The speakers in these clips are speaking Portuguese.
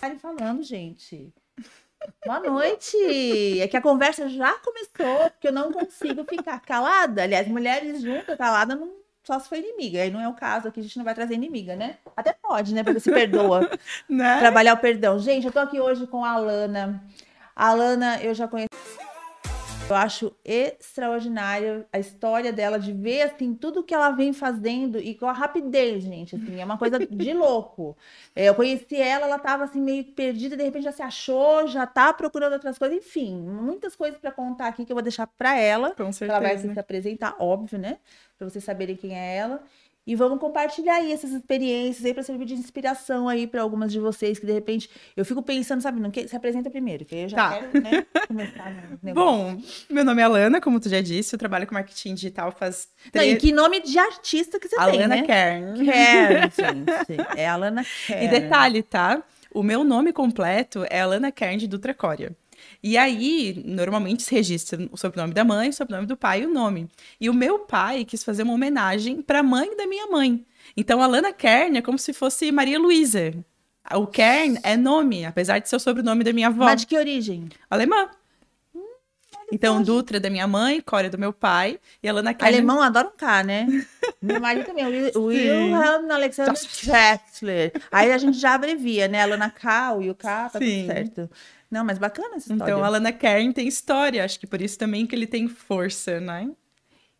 Karen falando, gente. Boa noite! É que a conversa já começou, porque eu não consigo ficar calada. Aliás, mulheres juntas, calada, não, só se for inimiga. Aí não é o caso aqui, a gente não vai trazer inimiga, né? Até pode, né? Porque se perdoa. Né? Trabalhar o perdão. Gente, eu tô aqui hoje com a Alana. A Alana, eu já conheci. Eu acho extraordinária a história dela, de ver, assim, tudo que ela vem fazendo e com a rapidez, gente, assim, é uma coisa de louco. É, eu conheci ela, ela tava, assim, meio perdida, de repente já se achou, já tá procurando outras coisas, enfim, muitas coisas para contar aqui que eu vou deixar para ela. Com Ela vai certeza. se apresentar, óbvio, né? Pra vocês saberem quem é ela. E vamos compartilhar aí essas experiências aí para servir de inspiração aí para algumas de vocês que de repente eu fico pensando, sabe, no que se apresenta primeiro, que aí eu já Tá. quero, né, começar no negócio. Bom, meu nome é Alana, como tu já disse, eu trabalho com marketing digital faz Não, e que nome de artista que você tem, Alana né? Kern. Kern, gente. É Alana Kern. E detalhe, tá? O meu nome completo é Alana Kern de Dutra Coria. E aí, normalmente se registra o sobrenome da mãe, o sobrenome do pai e o nome. E o meu pai quis fazer uma homenagem para a mãe da minha mãe. Então, Alana Kern é como se fosse Maria Luísa. O Kern é nome, apesar de ser o sobrenome da minha avó. Mas de que origem? Alemã. Então, Dutra é da minha mãe, Coria do meu pai e Alana Kern. Alemão adora um K, né? Meu marido também, Wilhelm Alexander Schätzler. Aí a gente já abrevia, né? Alana K, o K, tá Sim. tudo certo. Não, mas bacana essa história. Então, Alana Kern tem história, acho que por isso também que ele tem força, né?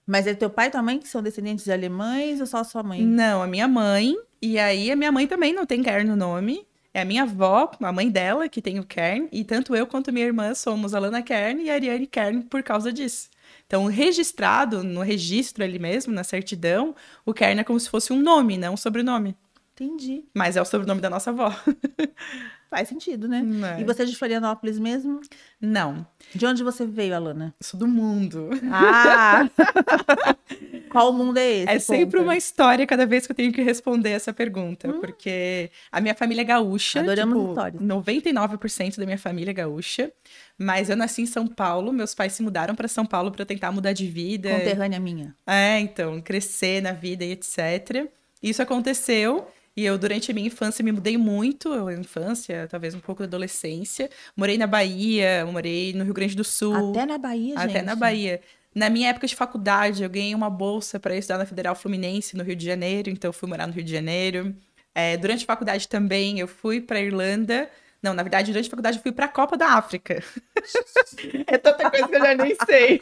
Mas é teu pai e tua mãe que são descendentes de alemães ou só sua mãe? Não, a minha mãe. E aí, a minha mãe também não tem Kern no nome. É a minha avó, a mãe dela, que tem o Kern. E tanto eu quanto minha irmã somos Alana Kern e Ariane Kern por causa disso. Então, registrado, no registro ali mesmo, na certidão, o Kern é como se fosse um nome, não um sobrenome. Entendi. Mas é o sobrenome da nossa avó. Faz sentido, né? Né? E você é de Florianópolis mesmo? Não, De onde você veio, Alana? sou do mundo. Ah! Qual mundo é esse? É sempre uma história cada vez que eu tenho que responder essa pergunta, porque a minha família é gaúcha, Adoramos tipo, histórias. 99% da minha família é gaúcha, mas eu nasci em São Paulo, meus pais se mudaram para São Paulo para tentar mudar de vida. Conterrânea minha. É, então, crescer na vida e etc. Isso aconteceu e eu, durante a minha infância, me mudei muito. Eu, infância, talvez um pouco da adolescência. Morei na Bahia, morei no Rio Grande do Sul. Até na Bahia, gente. Até na Bahia. Na minha época de faculdade, eu ganhei uma bolsa para estudar na Federal Fluminense, no Rio de Janeiro, então eu fui morar no Rio de Janeiro. É, durante a faculdade também, eu fui para Irlanda. Não, na verdade, durante a faculdade, eu fui para a Copa da África. é tanta coisa que eu já nem sei.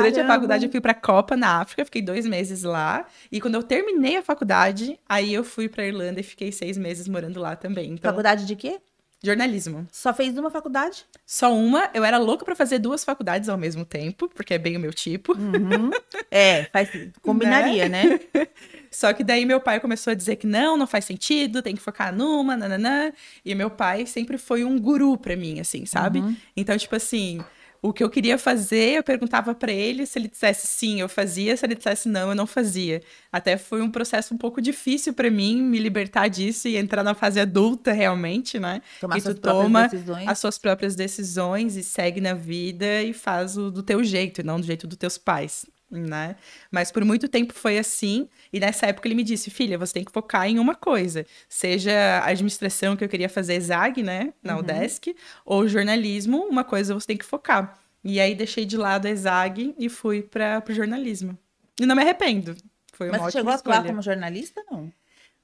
Durante a Caramba. faculdade, eu fui para a Copa na África, fiquei dois meses lá. E quando eu terminei a faculdade, aí eu fui para Irlanda e fiquei seis meses morando lá também. Então, Faculdade de quê? jornalismo. Só fez uma faculdade? Só uma, eu era louca pra fazer duas faculdades ao mesmo tempo, porque é bem o meu tipo. Uhum. É, faz, combinaria, né? Só que daí meu pai começou a dizer que não, não faz sentido, tem que focar numa, nananã. E meu pai sempre foi um guru pra mim, assim, sabe? Uhum. Então, tipo assim, o que eu queria fazer, eu perguntava pra ele, se ele dissesse sim, eu fazia, se ele dissesse não, eu não fazia. Até foi um processo um pouco difícil pra mim me libertar disso e entrar na fase adulta realmente, né? Tomar que tu toma decisões. as suas próprias decisões e segue na vida e faz o do teu jeito e não do jeito dos teus pais, né? Mas por muito tempo foi assim, e nessa época ele me disse, filha, você tem que focar em uma coisa, seja a administração que eu queria fazer ZAG, né, na Uhum. UDESC, ou jornalismo, uma coisa você tem que focar. E aí deixei de lado a ZAG e fui para o jornalismo. E não me arrependo. Foi uma Mas você ótima chegou a atuar como jornalista, não?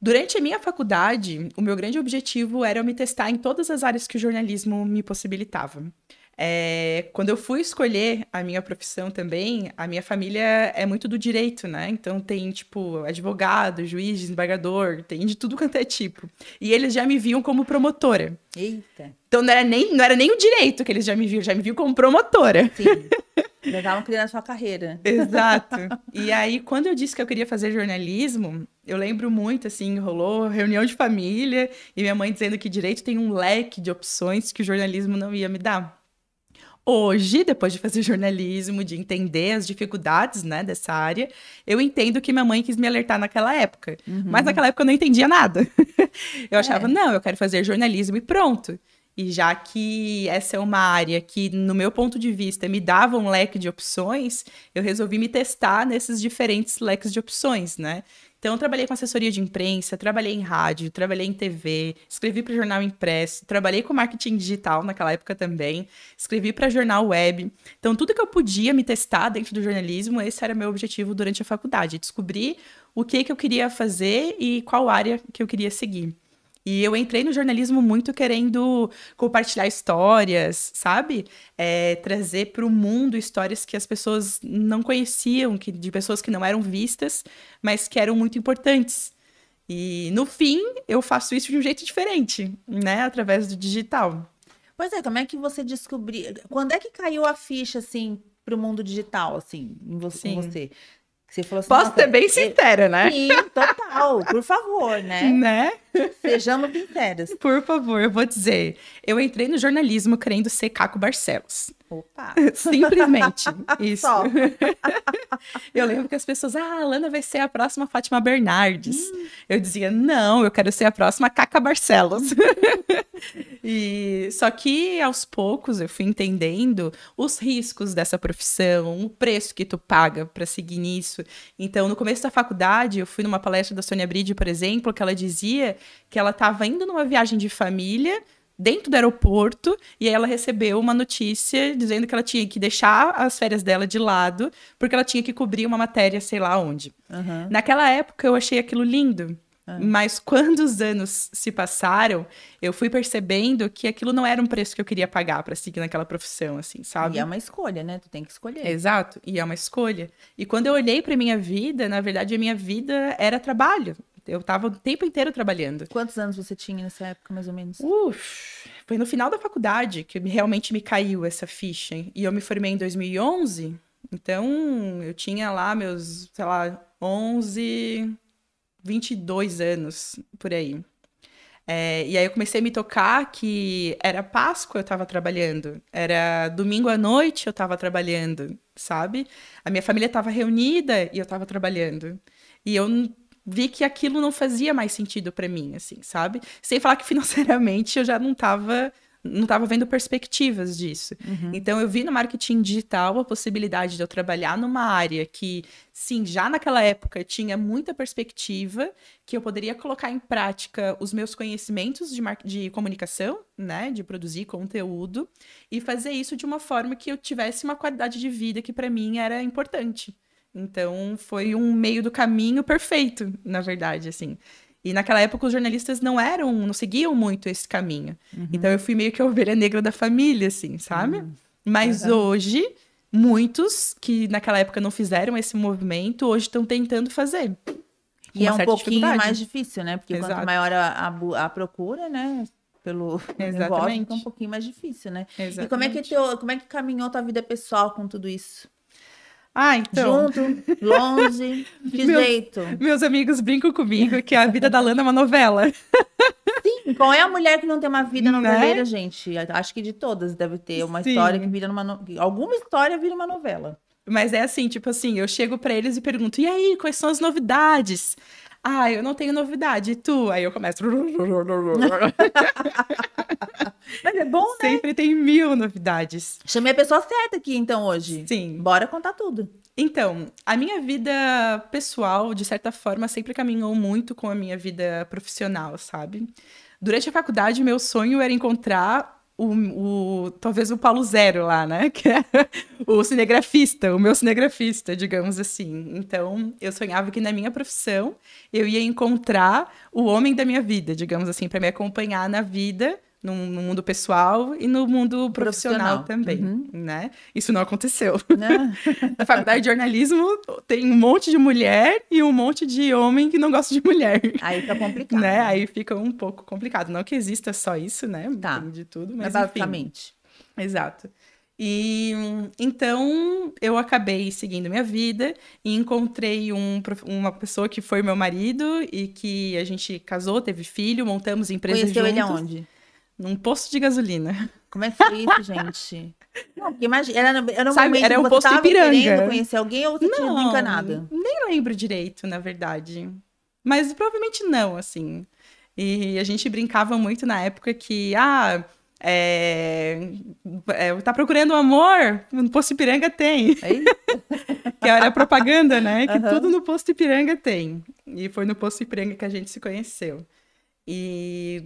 Durante a minha faculdade, o meu grande objetivo era eu me testar em todas as áreas que o jornalismo me possibilitava. É, quando eu fui escolher a minha profissão também, a minha família é muito do direito, né? Então tem, tipo, advogado, juiz, desembargador, tem de tudo quanto é tipo. E eles já me viam como promotora. Eita. Então não era nem, não era nem o direito que eles já me viam, já me viam como promotora. Sim. Já estavam criando a sua carreira. Exato. E aí, quando eu disse que eu queria fazer jornalismo, eu lembro muito, assim, rolou reunião de família e minha mãe dizendo que direito tem um leque de opções que o jornalismo não ia me dar. Hoje, depois de fazer jornalismo, de entender as dificuldades, né, dessa área, eu entendo que minha mãe quis me alertar naquela época. Mas naquela época eu não entendia nada. eu achava, É. não, eu quero fazer jornalismo e pronto. E já que essa é uma área que, no meu ponto de vista, me dava um leque de opções, eu resolvi me testar nesses diferentes leques de opções, né? Então, eu trabalhei com assessoria de imprensa, trabalhei em rádio, trabalhei em TV, escrevi para jornal impresso, trabalhei com marketing digital naquela época também, escrevi para jornal web. Então, tudo que eu podia me testar dentro do jornalismo, esse era meu objetivo durante a faculdade, descobrir o que, que eu queria fazer e qual área que eu queria seguir. E eu entrei no jornalismo muito querendo compartilhar histórias, sabe? É, trazer para o mundo histórias que as pessoas não conheciam, que, de pessoas que não eram vistas, mas que eram muito importantes. E no fim, eu faço isso de um jeito diferente, né? Através do digital. Pois é, como é que você descobriu? Quando é que caiu a ficha, assim, para o mundo digital, assim, em você? Em você? Você falou assim, Posso ser bem sincera, né? Sim, total. Por favor, né? Né? Sejamos sinceras. Por favor, eu vou dizer. Eu entrei no jornalismo querendo ser Caco Barcelos. Opa! Simplesmente. Isso. Eu lembro que as pessoas, ah, a Lana vai ser a próxima Fátima Bernardes. Hum. Eu dizia, não, eu quero ser a próxima Caca Barcelos. e só que aos poucos eu fui entendendo os riscos dessa profissão, o preço que tu paga para seguir nisso. Então, no começo da faculdade, eu fui numa palestra da Sônia Bride, por exemplo, que ela dizia que ela estava indo numa viagem de família dentro do aeroporto e aí ela recebeu uma notícia dizendo que ela tinha que deixar as férias dela de lado porque ela tinha que cobrir uma matéria, sei lá onde. Uhum. Naquela época eu achei aquilo lindo. Uhum. Mas quando os anos se passaram, eu fui percebendo que aquilo não era um preço que eu queria pagar para seguir naquela profissão, assim, sabe? E é uma escolha, né? Tu tem que escolher. Exato, e é uma escolha. E quando eu olhei para minha vida, na verdade a minha vida era trabalho. Eu tava o tempo inteiro trabalhando. Quantos anos você tinha nessa época, mais ou menos? Uf, foi no final da faculdade que realmente me caiu essa ficha. E eu me formei em 2011, então eu tinha lá meus, sei lá, 11, 22 anos, por aí. É, e aí eu comecei a me tocar que era Páscoa eu estava trabalhando, era domingo à noite eu estava trabalhando, sabe? A minha família estava reunida e eu estava trabalhando. E eu vi que aquilo não fazia mais sentido para mim, assim, sabe? Sem falar que financeiramente eu já não estava não estava vendo perspectivas disso. Uhum. Então eu vi no marketing digital a possibilidade de eu trabalhar numa área que, sim, já naquela época tinha muita perspectiva, que eu poderia colocar em prática os meus conhecimentos de, de comunicação, né, de produzir conteúdo e fazer isso de uma forma que eu tivesse uma qualidade de vida que para mim era importante. Então, foi um meio do caminho perfeito, na verdade, assim. E naquela época os jornalistas não eram, não seguiam muito esse caminho. Uhum. Então eu fui meio que a ovelha negra da família, assim, sabe? Uhum. Mas uhum. hoje, muitos que naquela época não fizeram esse movimento, hoje estão tentando fazer. E é um pouquinho mais difícil, né? Porque Exato. quanto maior a, a, a, procura, né? Pelo Exatamente. negócio, fica um pouquinho mais difícil, né? Exatamente. E como é que teu, como é que caminhou tua vida pessoal com tudo isso? Ah, então. Junto, longe, que meus, jeito. Meus amigos brincam comigo que a vida da Lana é uma novela. Sim, qual é a mulher que não tem uma vida noveleira, né? gente? Acho que de todas deve ter uma Sim. história que vira numa. No... Alguma história vira uma novela. Mas é assim, tipo assim, eu chego para eles e pergunto: e aí, quais são as novidades? Ah, eu não tenho novidade, e tu? Aí eu começo. Mas é bom, né? Sempre tem mil novidades. Chamei a pessoa certa aqui, então, hoje. Sim. Bora contar tudo. Então, a minha vida pessoal, de certa forma, sempre caminhou muito com a minha vida profissional, sabe? Durante a faculdade, meu sonho era encontrar o, o, talvez o Paulo Zero lá, né? Que é o cinegrafista, o meu cinegrafista, digamos assim. Então, eu sonhava que na minha profissão eu ia encontrar o homem da minha vida, digamos assim, para me acompanhar na vida no, no, mundo pessoal e no mundo profissional, profissional. também, uhum. né? Isso não aconteceu. Não. Na faculdade de jornalismo tem um monte de mulher e um monte de homem que não gosta de mulher. Aí fica complicado. Né? Aí fica um pouco complicado. Não que exista só isso, né? Tá. Tem de tudo, mas, mas basicamente. Enfim. Exato. E então eu acabei seguindo minha vida e encontrei um, uma pessoa que foi meu marido e que a gente casou, teve filho, montamos empresa Conheceu juntos. ele aonde? Num posto de gasolina. Como é que foi isso, gente? Não, porque imagina, era, era um Sabe, momento era um posto você Ipiranga. conhecer alguém ou você não, tinha encanado? Nem lembro direito, na verdade. Mas provavelmente não, assim. E a gente brincava muito na época que, ah, É, é, tá procurando amor? No Posto Ipiranga tem. que era propaganda, né? Que uhum. tudo no Posto Ipiranga tem. E foi no Posto Ipiranga que a gente se conheceu. E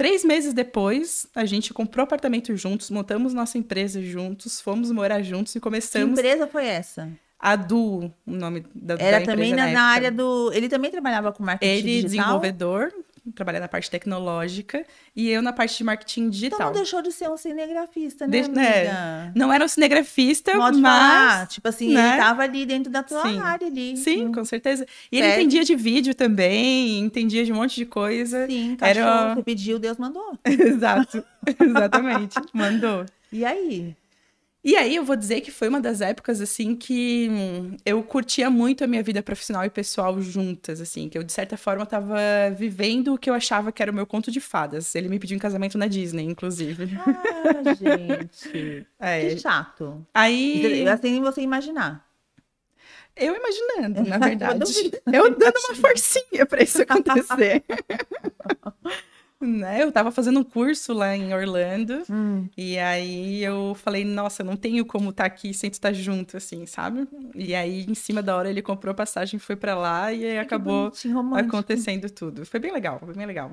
três meses depois, a gente comprou apartamento juntos, montamos nossa empresa juntos, fomos morar juntos e começamos. Que empresa foi essa? A Du, o nome da, Era da também na, na área do. Ele também trabalhava com marketing Ele, digital? desenvolvedor, trabalhar na parte tecnológica e eu na parte de marketing digital. Então não deixou de ser um cinegrafista, né, de, né? Não era um cinegrafista, Modo mas... Falar. Tipo assim, né? ele estava ali dentro da tua Sim. área ali. Sim, hum. com certeza. E ele entendia de vídeo também, entendia de um monte de coisa. Sim, cachorro, era... você pediu, Deus mandou. Exato, exatamente, mandou. E aí? E aí eu vou dizer que foi uma das épocas assim que hum, eu curtia muito a minha vida profissional e pessoal juntas, assim, que eu de certa forma estava vivendo o que eu achava que era o meu conto de fadas. Ele me pediu em casamento na Disney, inclusive. Ah, gente. É. Que chato. Aí assim você imaginar. Eu imaginando, na verdade. eu dando uma forcinha para isso acontecer. né? Eu tava fazendo um curso lá em Orlando. Hum. E aí eu falei, nossa, não tenho como estar tá aqui sem estar junto, assim, sabe? E aí, em cima da hora, ele comprou a passagem, foi para lá e aí acabou acontecendo tudo. Foi bem legal, foi bem legal.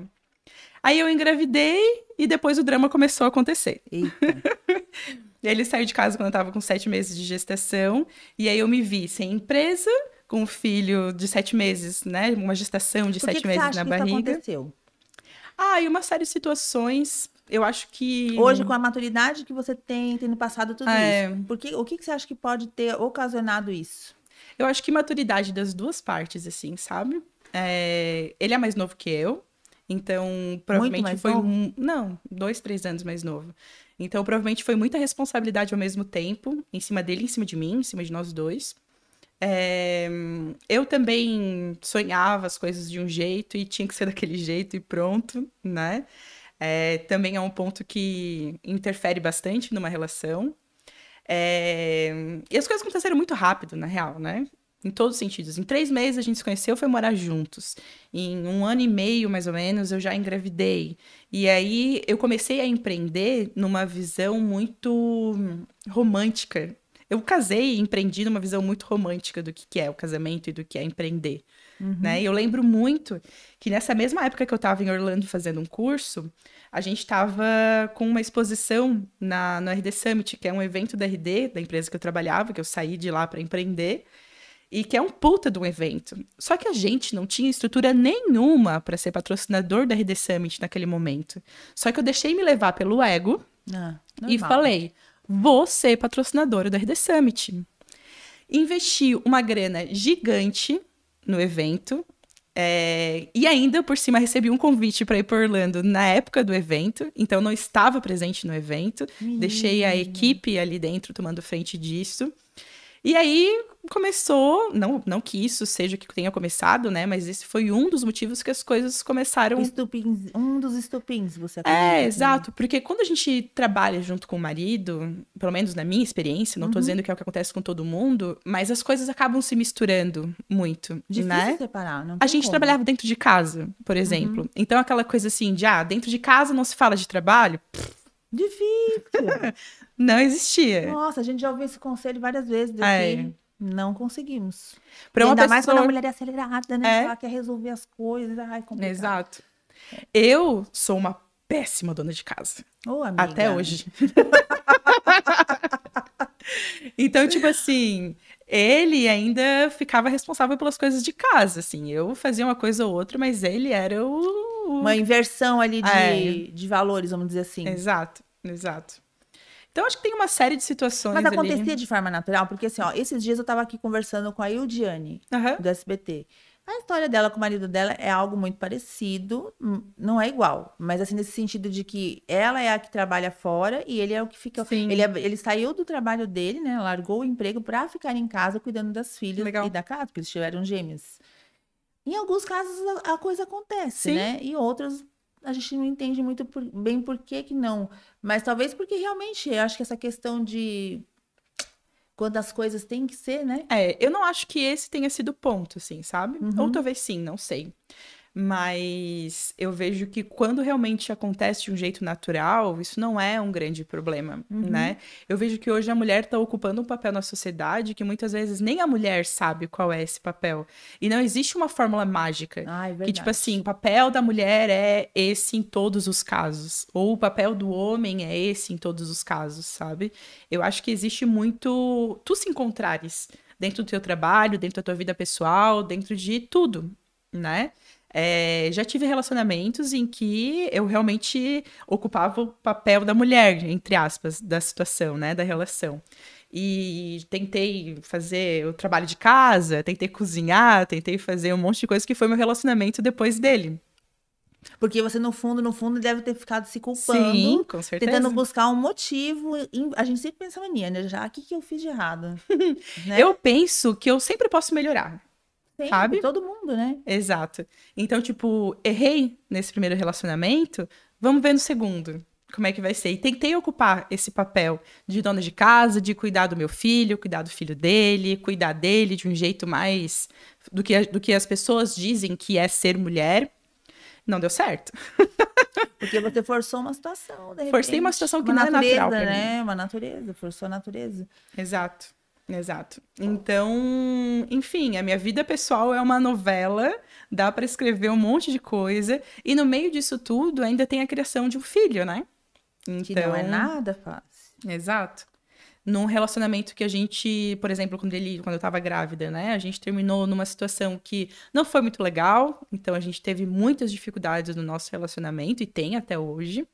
Aí eu engravidei e depois o drama começou a acontecer. ele saiu de casa quando eu tava com sete meses de gestação. E aí eu me vi sem empresa, com um filho de sete meses, né? Uma gestação de Por sete que meses na barriga. Isso aconteceu? Ah, e uma série de situações. Eu acho que. Hoje, com a maturidade que você tem, tendo passado tudo é... isso. Porque, o que, que você acha que pode ter ocasionado isso? Eu acho que maturidade das duas partes, assim, sabe? É... Ele é mais novo que eu. Então, provavelmente foi novo? um. Não, dois, três anos mais novo. Então, provavelmente foi muita responsabilidade ao mesmo tempo, em cima dele, em cima de mim, em cima de nós dois. É, eu também sonhava as coisas de um jeito e tinha que ser daquele jeito e pronto, né? É, também é um ponto que interfere bastante numa relação. É, e as coisas aconteceram muito rápido, na real, né? Em todos os sentidos. Em três meses a gente se conheceu, foi morar juntos. Em um ano e meio, mais ou menos, eu já engravidei. E aí eu comecei a empreender numa visão muito romântica eu casei e empreendi numa visão muito romântica do que, que é o casamento e do que é empreender. Uhum. Né? E eu lembro muito que nessa mesma época que eu estava em Orlando fazendo um curso, a gente estava com uma exposição na, no RD Summit, que é um evento da RD, da empresa que eu trabalhava, que eu saí de lá para empreender, e que é um puta de um evento. Só que a gente não tinha estrutura nenhuma para ser patrocinador da RD Summit naquele momento. Só que eu deixei me levar pelo ego ah, e falei: vou ser patrocinadora do RD Summit. Investi uma grana gigante no evento. É, e ainda por cima recebi um convite para ir para Orlando na época do evento, então não estava presente no evento, deixei a equipe ali dentro tomando frente disso. E aí começou, não, não que isso seja que tenha começado, né? Mas esse foi um dos motivos que as coisas começaram. Estupins, um dos estupins, você acredita? É, exato. Porque quando a gente trabalha junto com o marido, pelo menos na minha experiência, não uhum. tô dizendo que é o que acontece com todo mundo, mas as coisas acabam se misturando muito. Difícil né? separar, não A gente como. trabalhava dentro de casa, por uhum. exemplo. Uhum. Então aquela coisa assim, de ah, dentro de casa não se fala de trabalho. Difícil. não existia. Nossa, a gente já ouviu esse conselho várias vezes. Daqui. É. Não conseguimos. Pra uma ainda pessoa... mais quando a mulher é acelerada, né? É. Ela quer resolver as coisas. Ai, complicado. Exato. Eu sou uma péssima dona de casa. Oh, Até hoje. então, tipo assim, ele ainda ficava responsável pelas coisas de casa, assim. Eu fazia uma coisa ou outra, mas ele era o... Uma inversão ali de, é. de valores, vamos dizer assim. Exato, exato. Então, acho que tem uma série de situações. Mas acontecia ali. de forma natural, porque assim, ó, esses dias eu tava aqui conversando com a Ildiane, uhum. do SBT. A história dela com o marido dela é algo muito parecido, hum, não é igual, mas assim, nesse sentido de que ela é a que trabalha fora e ele é o que fica. Ele, é, ele saiu do trabalho dele, né? Largou o emprego para ficar em casa cuidando das filhas Legal. e da casa, porque eles tiveram gêmeos. Em alguns casos a, a coisa acontece, Sim. né? E outros a gente não entende muito por, bem por que que não. Mas talvez porque realmente eu acho que essa questão de quando as coisas têm que ser, né? É, eu não acho que esse tenha sido o ponto, assim, sabe? Uhum. Ou talvez sim, não sei. Mas eu vejo que quando realmente acontece de um jeito natural, isso não é um grande problema, Uhum. né? Eu vejo que hoje a mulher está ocupando um papel na sociedade que muitas vezes nem a mulher sabe qual é esse papel. E não existe uma fórmula mágica. Ai, Que, tipo assim, o papel da mulher é esse em todos os casos. Ou o papel do homem é esse em todos os casos, sabe? Eu acho que existe muito. Tu se encontrares dentro do teu trabalho, dentro da tua vida pessoal, dentro de tudo, né? É, já tive relacionamentos em que eu realmente ocupava o papel da mulher, entre aspas, da situação, né? Da relação. E tentei fazer o trabalho de casa, tentei cozinhar, tentei fazer um monte de coisa que foi meu relacionamento depois dele. Porque você, no fundo, no fundo, deve ter ficado se culpando. Sim, com certeza. Tentando buscar um motivo. A gente sempre pensa mania, né? Já, o que, que eu fiz de errado? né? Eu penso que eu sempre posso melhorar. Sempre, sabe? Todo mundo, né? Exato. Então, tipo, errei nesse primeiro relacionamento, vamos ver no segundo. Como é que vai ser? E tentei ocupar esse papel de dona de casa, de cuidar do meu filho, cuidar do filho dele, cuidar dele de um jeito mais do que, do que as pessoas dizem que é ser mulher. Não deu certo. Porque você forçou uma situação, de Forcei uma repente. situação que uma não é natureza, natural pra né? Uma natureza, forçou a natureza. Exato, exato. Então, enfim, a minha vida pessoal é uma novela, dá pra escrever um monte de coisa, e no meio disso tudo ainda tem a criação de um filho, né? Que Então, não é nada fácil. Exato. Num relacionamento que a gente, por exemplo, quando ele, quando eu tava grávida, né? A gente terminou numa situação que não foi muito legal, então a gente teve muitas dificuldades no nosso relacionamento e tem até hoje.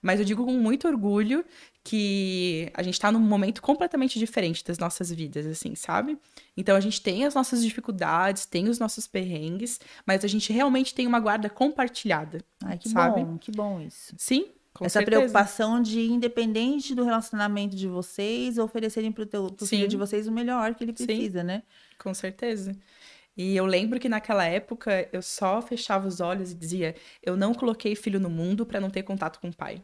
Mas eu digo com muito orgulho que a gente tá num momento completamente diferente das nossas vidas, assim, sabe? Então a gente tem as nossas dificuldades, tem os nossos perrengues, mas a gente realmente tem uma guarda compartilhada. Ai, que Sabe? bom, que bom isso. Sim, com Essa certeza. preocupação de, independente do relacionamento de vocês, oferecerem teu, pro filho Sim. de vocês o melhor que ele Sim. precisa, né? Com certeza. E eu lembro que naquela época eu só fechava os olhos e dizia: eu não coloquei filho no mundo pra não ter contato com o pai.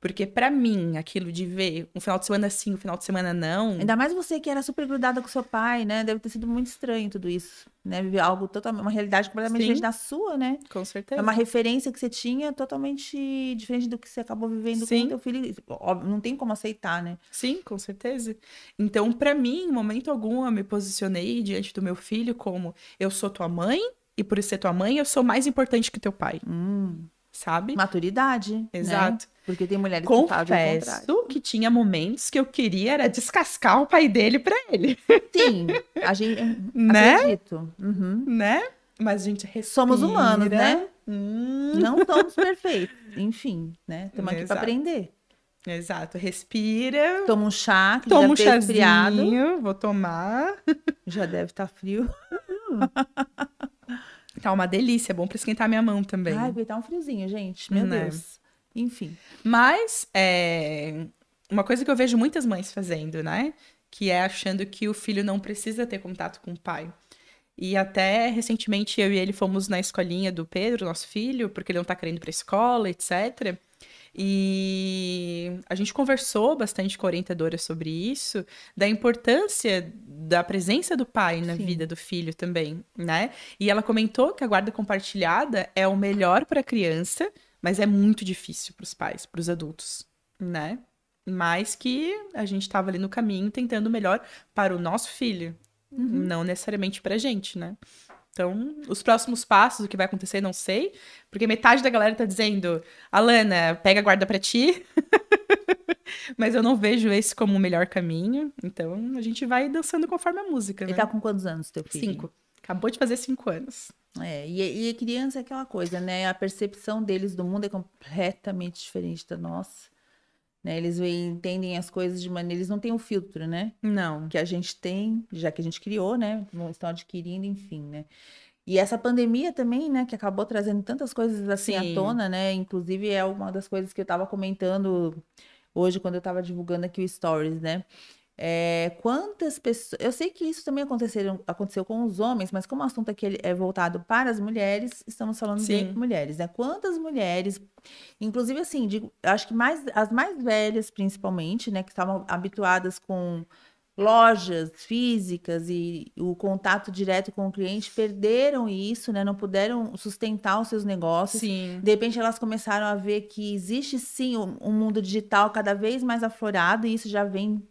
Porque pra mim, aquilo de ver um final de semana sim, um final de semana não. Ainda mais você que era super grudada com seu pai, né? Deve ter sido muito estranho tudo isso, né? Viver algo totalmente, uma realidade completamente Sim. diferente da sua, né? Com É certeza. uma referência que você tinha totalmente diferente do que você acabou vivendo com Sim. o teu filho. Óbvio, não tem como aceitar, né? Sim, com certeza. Então, pra mim, em momento algum, eu me posicionei diante do meu filho como: eu sou tua mãe, e por ser tua mãe, eu sou mais importante que teu pai. Hum, Sabe? maturidade. né? Exato. Porque tem mulheres que. Confesso que tinha momentos que eu queria era descascar o pai dele pra ele, Sim, a gente Né? acredito. Uhum. né? Mas a gente respira. Somos humanos, né? Hum, Não somos perfeitos. Enfim, né? Estamos aqui para aprender. Exato. Respira. Toma um chá, que Toma um esfriado. chazinho. Vou tomar. Já deve estar frio. Tá uma delícia. É bom pra esquentar minha mão também. Ai, vai estar um friozinho, gente. Meu Né? Deus. Enfim. Mas, é, uma coisa que eu vejo muitas mães fazendo, né? Que é achando que o filho não precisa ter contato com o pai. E até recentemente eu e ele fomos na escolinha do Pedro, nosso filho, porque ele não tá querendo ir pra escola, etc. E a gente conversou bastante com a orientadora sobre isso, da importância da presença do pai na Sim. vida do filho também, né? E ela comentou que a guarda compartilhada é o melhor para a criança, mas é muito difícil para os pais, para os adultos, né? Mas que a gente estava ali no caminho tentando o melhor para o nosso filho, não necessariamente para a gente, né? Então, os próximos passos, o que vai acontecer, não sei, porque metade da galera tá dizendo, Alana, pega a guarda pra ti. Mas eu não vejo esse como o melhor caminho, então a gente vai dançando conforme a música, né? Ele tá com quantos anos, teu filho? Cinco. Acabou de fazer cinco anos. É, e, e criança é aquela coisa, né? A percepção deles do mundo é completamente diferente da nossa. Né? Eles entendem as coisas de maneira. Eles não têm o filtro, né? Não. Que a gente tem, já que a gente criou, né? Estão adquirindo, enfim, né? E essa pandemia também, né? Que acabou trazendo tantas coisas assim Sim. à tona, né? Inclusive é uma das coisas que eu tava comentando hoje quando eu tava divulgando aqui o Stories, né? É, quantas pessoas. Eu sei que isso também aconteceram, aconteceu com os homens, mas como o assunto aqui é voltado para as mulheres, estamos falando Sim. de mulheres, né? Quantas mulheres, inclusive assim, digo, acho que mais as mais velhas, principalmente, né, que estavam habituadas com lojas físicas e o contato direto com o cliente perderam isso, né? Não puderam sustentar os seus negócios. Sim. De repente elas começaram a ver que existe sim um mundo digital cada vez mais aflorado e isso já vem,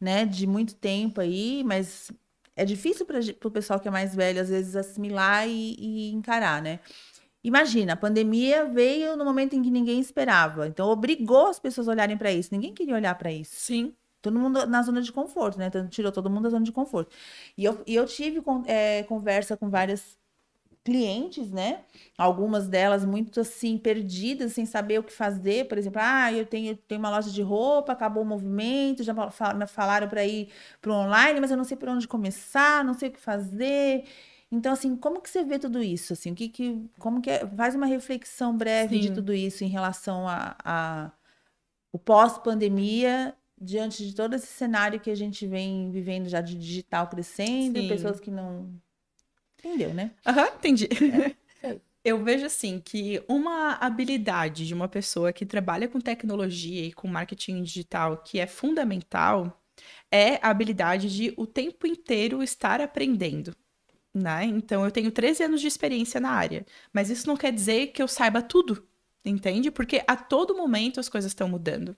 né, de muito tempo aí, mas é difícil para o pessoal que é mais velho às vezes assimilar e, e encarar, né? Imagina, a pandemia veio no momento em que ninguém esperava, então obrigou as pessoas a olharem para isso. Ninguém queria olhar para isso. Sim. Todo mundo na zona de conforto, né? Então, tirou todo mundo da zona de conforto. E eu, e eu tive é, conversa com várias clientes, né? Algumas delas muito assim, perdidas, sem saber o que fazer. Por exemplo, ah, eu tenho, tenho uma loja de roupa, acabou o movimento, já me falaram para ir para o online, mas eu não sei por onde começar, não sei o que fazer. Então, assim, como que você vê tudo isso? Assim, o que, que como que é? Faz uma reflexão breve Sim. de tudo isso em relação a, a o pós-pandemia diante de todo esse cenário que a gente vem vivendo já de digital crescendo, Sim. pessoas que não. Entendeu, né? Aham, uhum, entendi. É. Eu vejo assim que uma habilidade de uma pessoa que trabalha com tecnologia e com marketing digital que é fundamental é a habilidade de o tempo inteiro estar aprendendo. Né? Então, eu tenho 13 anos de experiência na área, mas isso não quer dizer que eu saiba tudo, entende? Porque a todo momento as coisas estão mudando.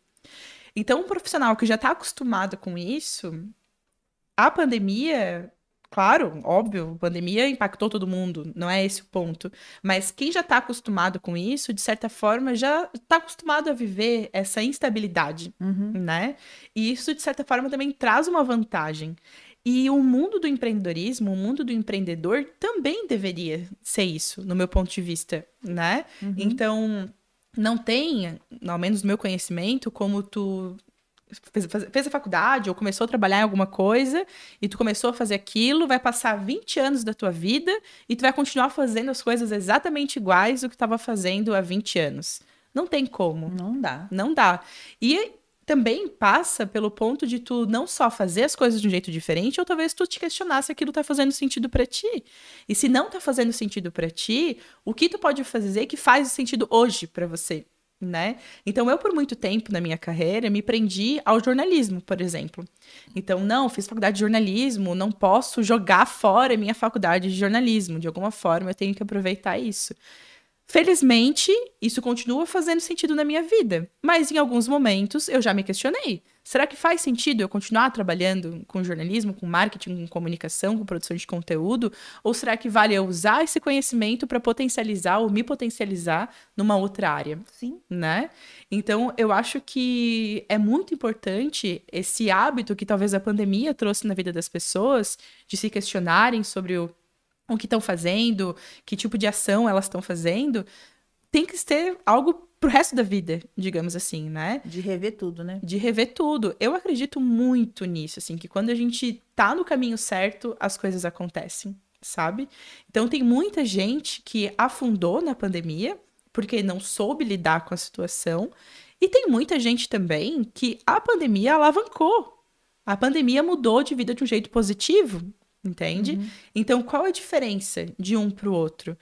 Então, um profissional que já está acostumado com isso, a pandemia, claro, óbvio, a pandemia impactou todo mundo, não é esse o ponto. Mas quem já está acostumado com isso, de certa forma, já está acostumado a viver essa instabilidade, uhum. né? E isso, de certa forma, também traz uma vantagem. E o mundo do empreendedorismo, o mundo do empreendedor também deveria ser isso, no meu ponto de vista, né? Uhum. Então, não tem, ao menos no meu conhecimento, como tu fez, fez, a faculdade ou começou a trabalhar em alguma coisa e tu começou a fazer aquilo, vai passar 20 anos da tua vida e tu vai continuar fazendo as coisas exatamente iguais do que estava fazendo há 20 anos. Não tem como. Não dá. Não dá. E também passa pelo ponto de tu não só fazer as coisas de um jeito diferente, ou talvez tu te questionar se aquilo tá fazendo sentido para ti. E se não tá fazendo sentido para ti, o que tu pode fazer que faz sentido hoje para você, né? Então eu por muito tempo na minha carreira me prendi ao jornalismo, por exemplo. Então não, fiz faculdade de jornalismo, não posso jogar fora minha faculdade de jornalismo, de alguma forma eu tenho que aproveitar isso. Felizmente, isso continua fazendo sentido na minha vida, mas em alguns momentos eu já me questionei. Será que faz sentido eu continuar trabalhando com jornalismo, com marketing, com comunicação, com produção de conteúdo? Ou será que vale eu usar esse conhecimento para potencializar ou me potencializar numa outra área? Sim. Né? Então, eu acho que é muito importante esse hábito que talvez a pandemia trouxe na vida das pessoas de se questionarem sobre o o que estão fazendo, que tipo de ação elas estão fazendo, tem que ter algo pro resto da vida, digamos assim, né? De rever tudo, né? De rever tudo. Eu acredito muito nisso, assim, que quando a gente tá no caminho certo, as coisas acontecem, sabe? Então tem muita gente que afundou na pandemia porque não soube lidar com a situação, e tem muita gente também que a pandemia alavancou. A pandemia mudou de vida de um jeito positivo, entende? Uhum. Então, qual a diferença de um para o outro?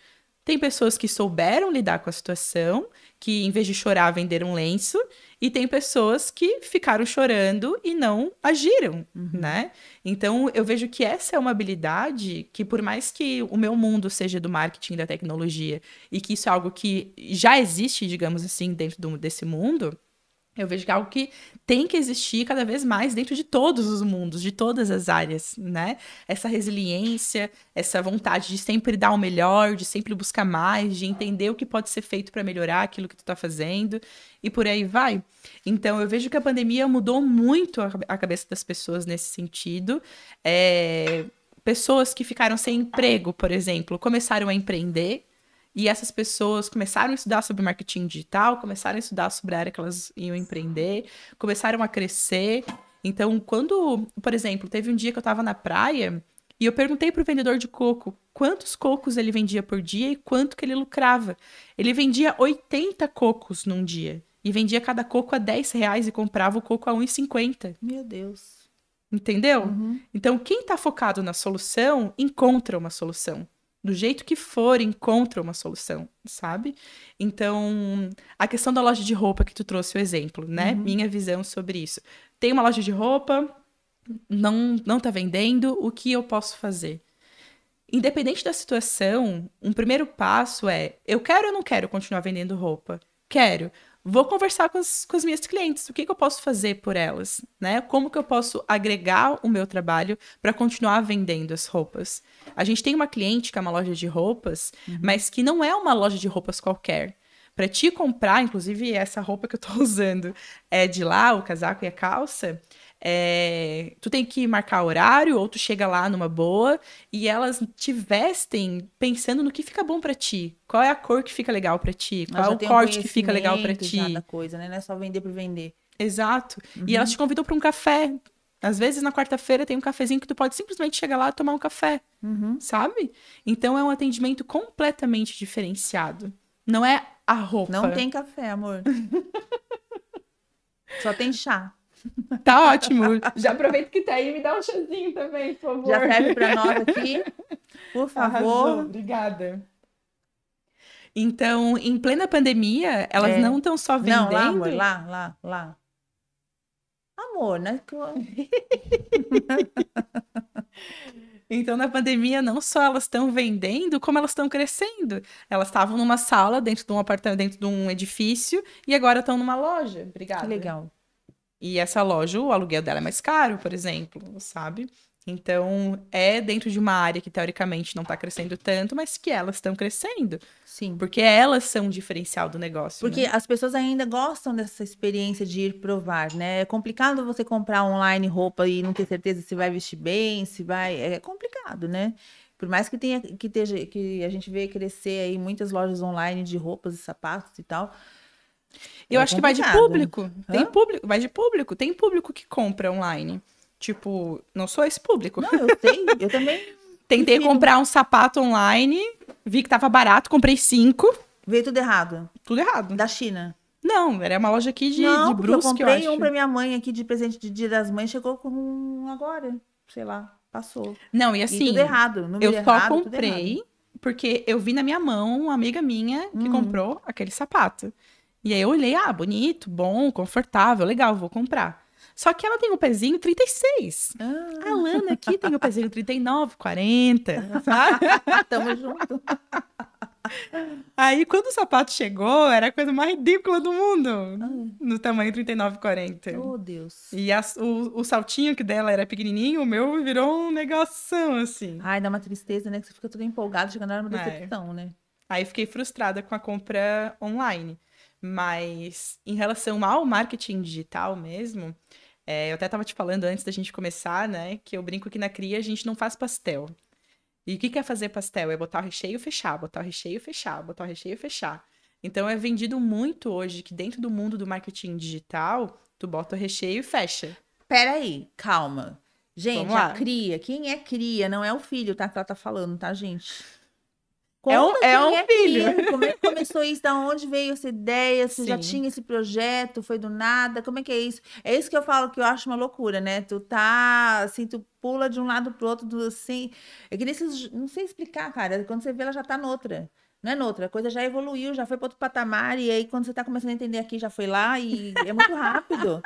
Tem pessoas que souberam lidar com a situação, que em vez de chorar venderam lenço, e tem pessoas que ficaram chorando e não agiram, uhum. né? Então eu vejo que essa é uma habilidade que, por mais que o meu mundo seja do marketing da tecnologia e que isso é algo que já existe, digamos assim, dentro do, desse mundo, eu vejo que é algo que tem que existir cada vez mais dentro de todos os mundos, de todas as áreas, né? Essa resiliência, essa vontade de sempre dar o melhor, de sempre buscar mais, de entender o que pode ser feito para melhorar aquilo que tu tá fazendo e por aí vai. Então, eu vejo que a pandemia mudou muito a cabeça das pessoas nesse sentido. É... Pessoas que ficaram sem emprego, por exemplo, começaram a empreender e essas pessoas começaram a estudar sobre marketing digital, começaram a estudar sobre a área que elas iam empreender, começaram a crescer. Então, quando, por exemplo, teve um dia que eu estava na praia e eu perguntei para o vendedor de coco quantos cocos ele vendia por dia e quanto que ele lucrava. Ele vendia 80 cocos num dia. E vendia cada coco a 10 reais e comprava o coco a 1,50. Meu Deus. Entendeu? Uhum. Então, quem está focado na solução, encontra uma solução do jeito que for, encontra uma solução, sabe? Então, a questão da loja de roupa que tu trouxe o exemplo, né? Uhum. Minha visão sobre isso. Tem uma loja de roupa, não não tá vendendo, o que eu posso fazer? Independente da situação, um primeiro passo é: eu quero ou não quero continuar vendendo roupa? Quero. Vou conversar com as, com as minhas clientes. O que, que eu posso fazer por elas? Né? Como que eu posso agregar o meu trabalho para continuar vendendo as roupas? A gente tem uma cliente que é uma loja de roupas, uhum. mas que não é uma loja de roupas qualquer. Para te comprar, inclusive essa roupa que eu tô usando é de lá, o casaco e a calça, é, tu tem que marcar horário ou tu chega lá numa boa e elas te vestem pensando no que fica bom para ti. Qual é a cor que fica legal para ti? Qual é o corte que fica legal para ti? Da coisa, né? Não é só vender por vender. Exato. Uhum. E elas te convidam para um café. Às vezes na quarta-feira tem um cafezinho que tu pode simplesmente chegar lá e tomar um café, uhum. sabe? Então é um atendimento completamente diferenciado. Não é a roupa. Não tem café, amor. Só tem chá. Tá ótimo. Já aproveita que tá aí e me dá um chazinho também, por favor. Já serve para nós aqui, por favor. Arrasou. Obrigada. Então, em plena pandemia, elas é. não estão só vendendo. Não, lá, amor, lá, lá, lá. Amor, né? Então, na pandemia, não só elas estão vendendo, como elas estão crescendo. Elas estavam numa sala dentro de um apartamento, dentro de um edifício, e agora estão numa loja. Obrigada. Que legal. E essa loja, o aluguel dela é mais caro, por exemplo, sabe? Então, é dentro de uma área que teoricamente não está crescendo tanto, mas que elas estão crescendo. Sim. Porque elas são o diferencial do negócio. Porque né? as pessoas ainda gostam dessa experiência de ir provar, né? É complicado você comprar online roupa e não ter certeza se vai vestir bem, se vai. É complicado, né? Por mais que tenha que, esteja, que a gente vê crescer aí muitas lojas online de roupas e sapatos e tal eu é acho complicado. que vai de público. Tem público, vai de público. Tem público que compra online. Tipo, não sou esse público. Não, eu sei, eu também. Tentei prefiro. comprar um sapato online, vi que tava barato, comprei cinco. Veio tudo errado. Tudo errado. Da China. Não, era uma loja aqui de, não, de Brusque, eu comprei eu um pra minha mãe aqui de presente de Dia das Mães, chegou com agora, sei lá, passou. Não, e assim, e tudo errado, eu só errado, comprei porque eu vi na minha mão uma amiga minha que hum. comprou aquele sapato. E aí eu olhei, ah, bonito, bom, confortável, legal, vou comprar. Só que ela tem o um pezinho 36. Ah. A Lana aqui tem o um pezinho 39, 40, sabe? Tamo junto. Aí, quando o sapato chegou, era a coisa mais ridícula do mundo. Ah. No tamanho 39, 40. Oh, Deus. E a, o, o saltinho que dela era pequenininho, o meu virou um negoção, assim. Ai, dá uma tristeza, né? Que você fica todo empolgado, chegando na hora uma é. decepção, é. né? Aí, fiquei frustrada com a compra online. Mas em relação ao marketing digital mesmo, é, eu até estava te falando antes da gente começar, né? Que eu brinco que na cria a gente não faz pastel. E o que é fazer pastel? É botar o recheio e fechar, botar o recheio e fechar, botar o recheio e fechar. Então é vendido muito hoje que dentro do mundo do marketing digital, tu bota o recheio e fecha. Peraí, calma. Gente, a cria, quem é cria? Não é o filho, tá? Que ela tá falando, tá, gente? Conta é um, é um é filho. Como é que começou isso? Da onde veio essa ideia? Você Sim. já tinha esse projeto? Foi do nada? Como é que é isso? É isso que eu falo que eu acho uma loucura, né? Tu tá, assim, tu pula de um lado pro outro, do, assim... É que nesse, não sei explicar, cara. Quando você vê, ela já tá noutra. Não é noutra, a coisa já evoluiu, já foi para outro patamar, e aí quando você tá começando a entender aqui, já foi lá, e é muito rápido.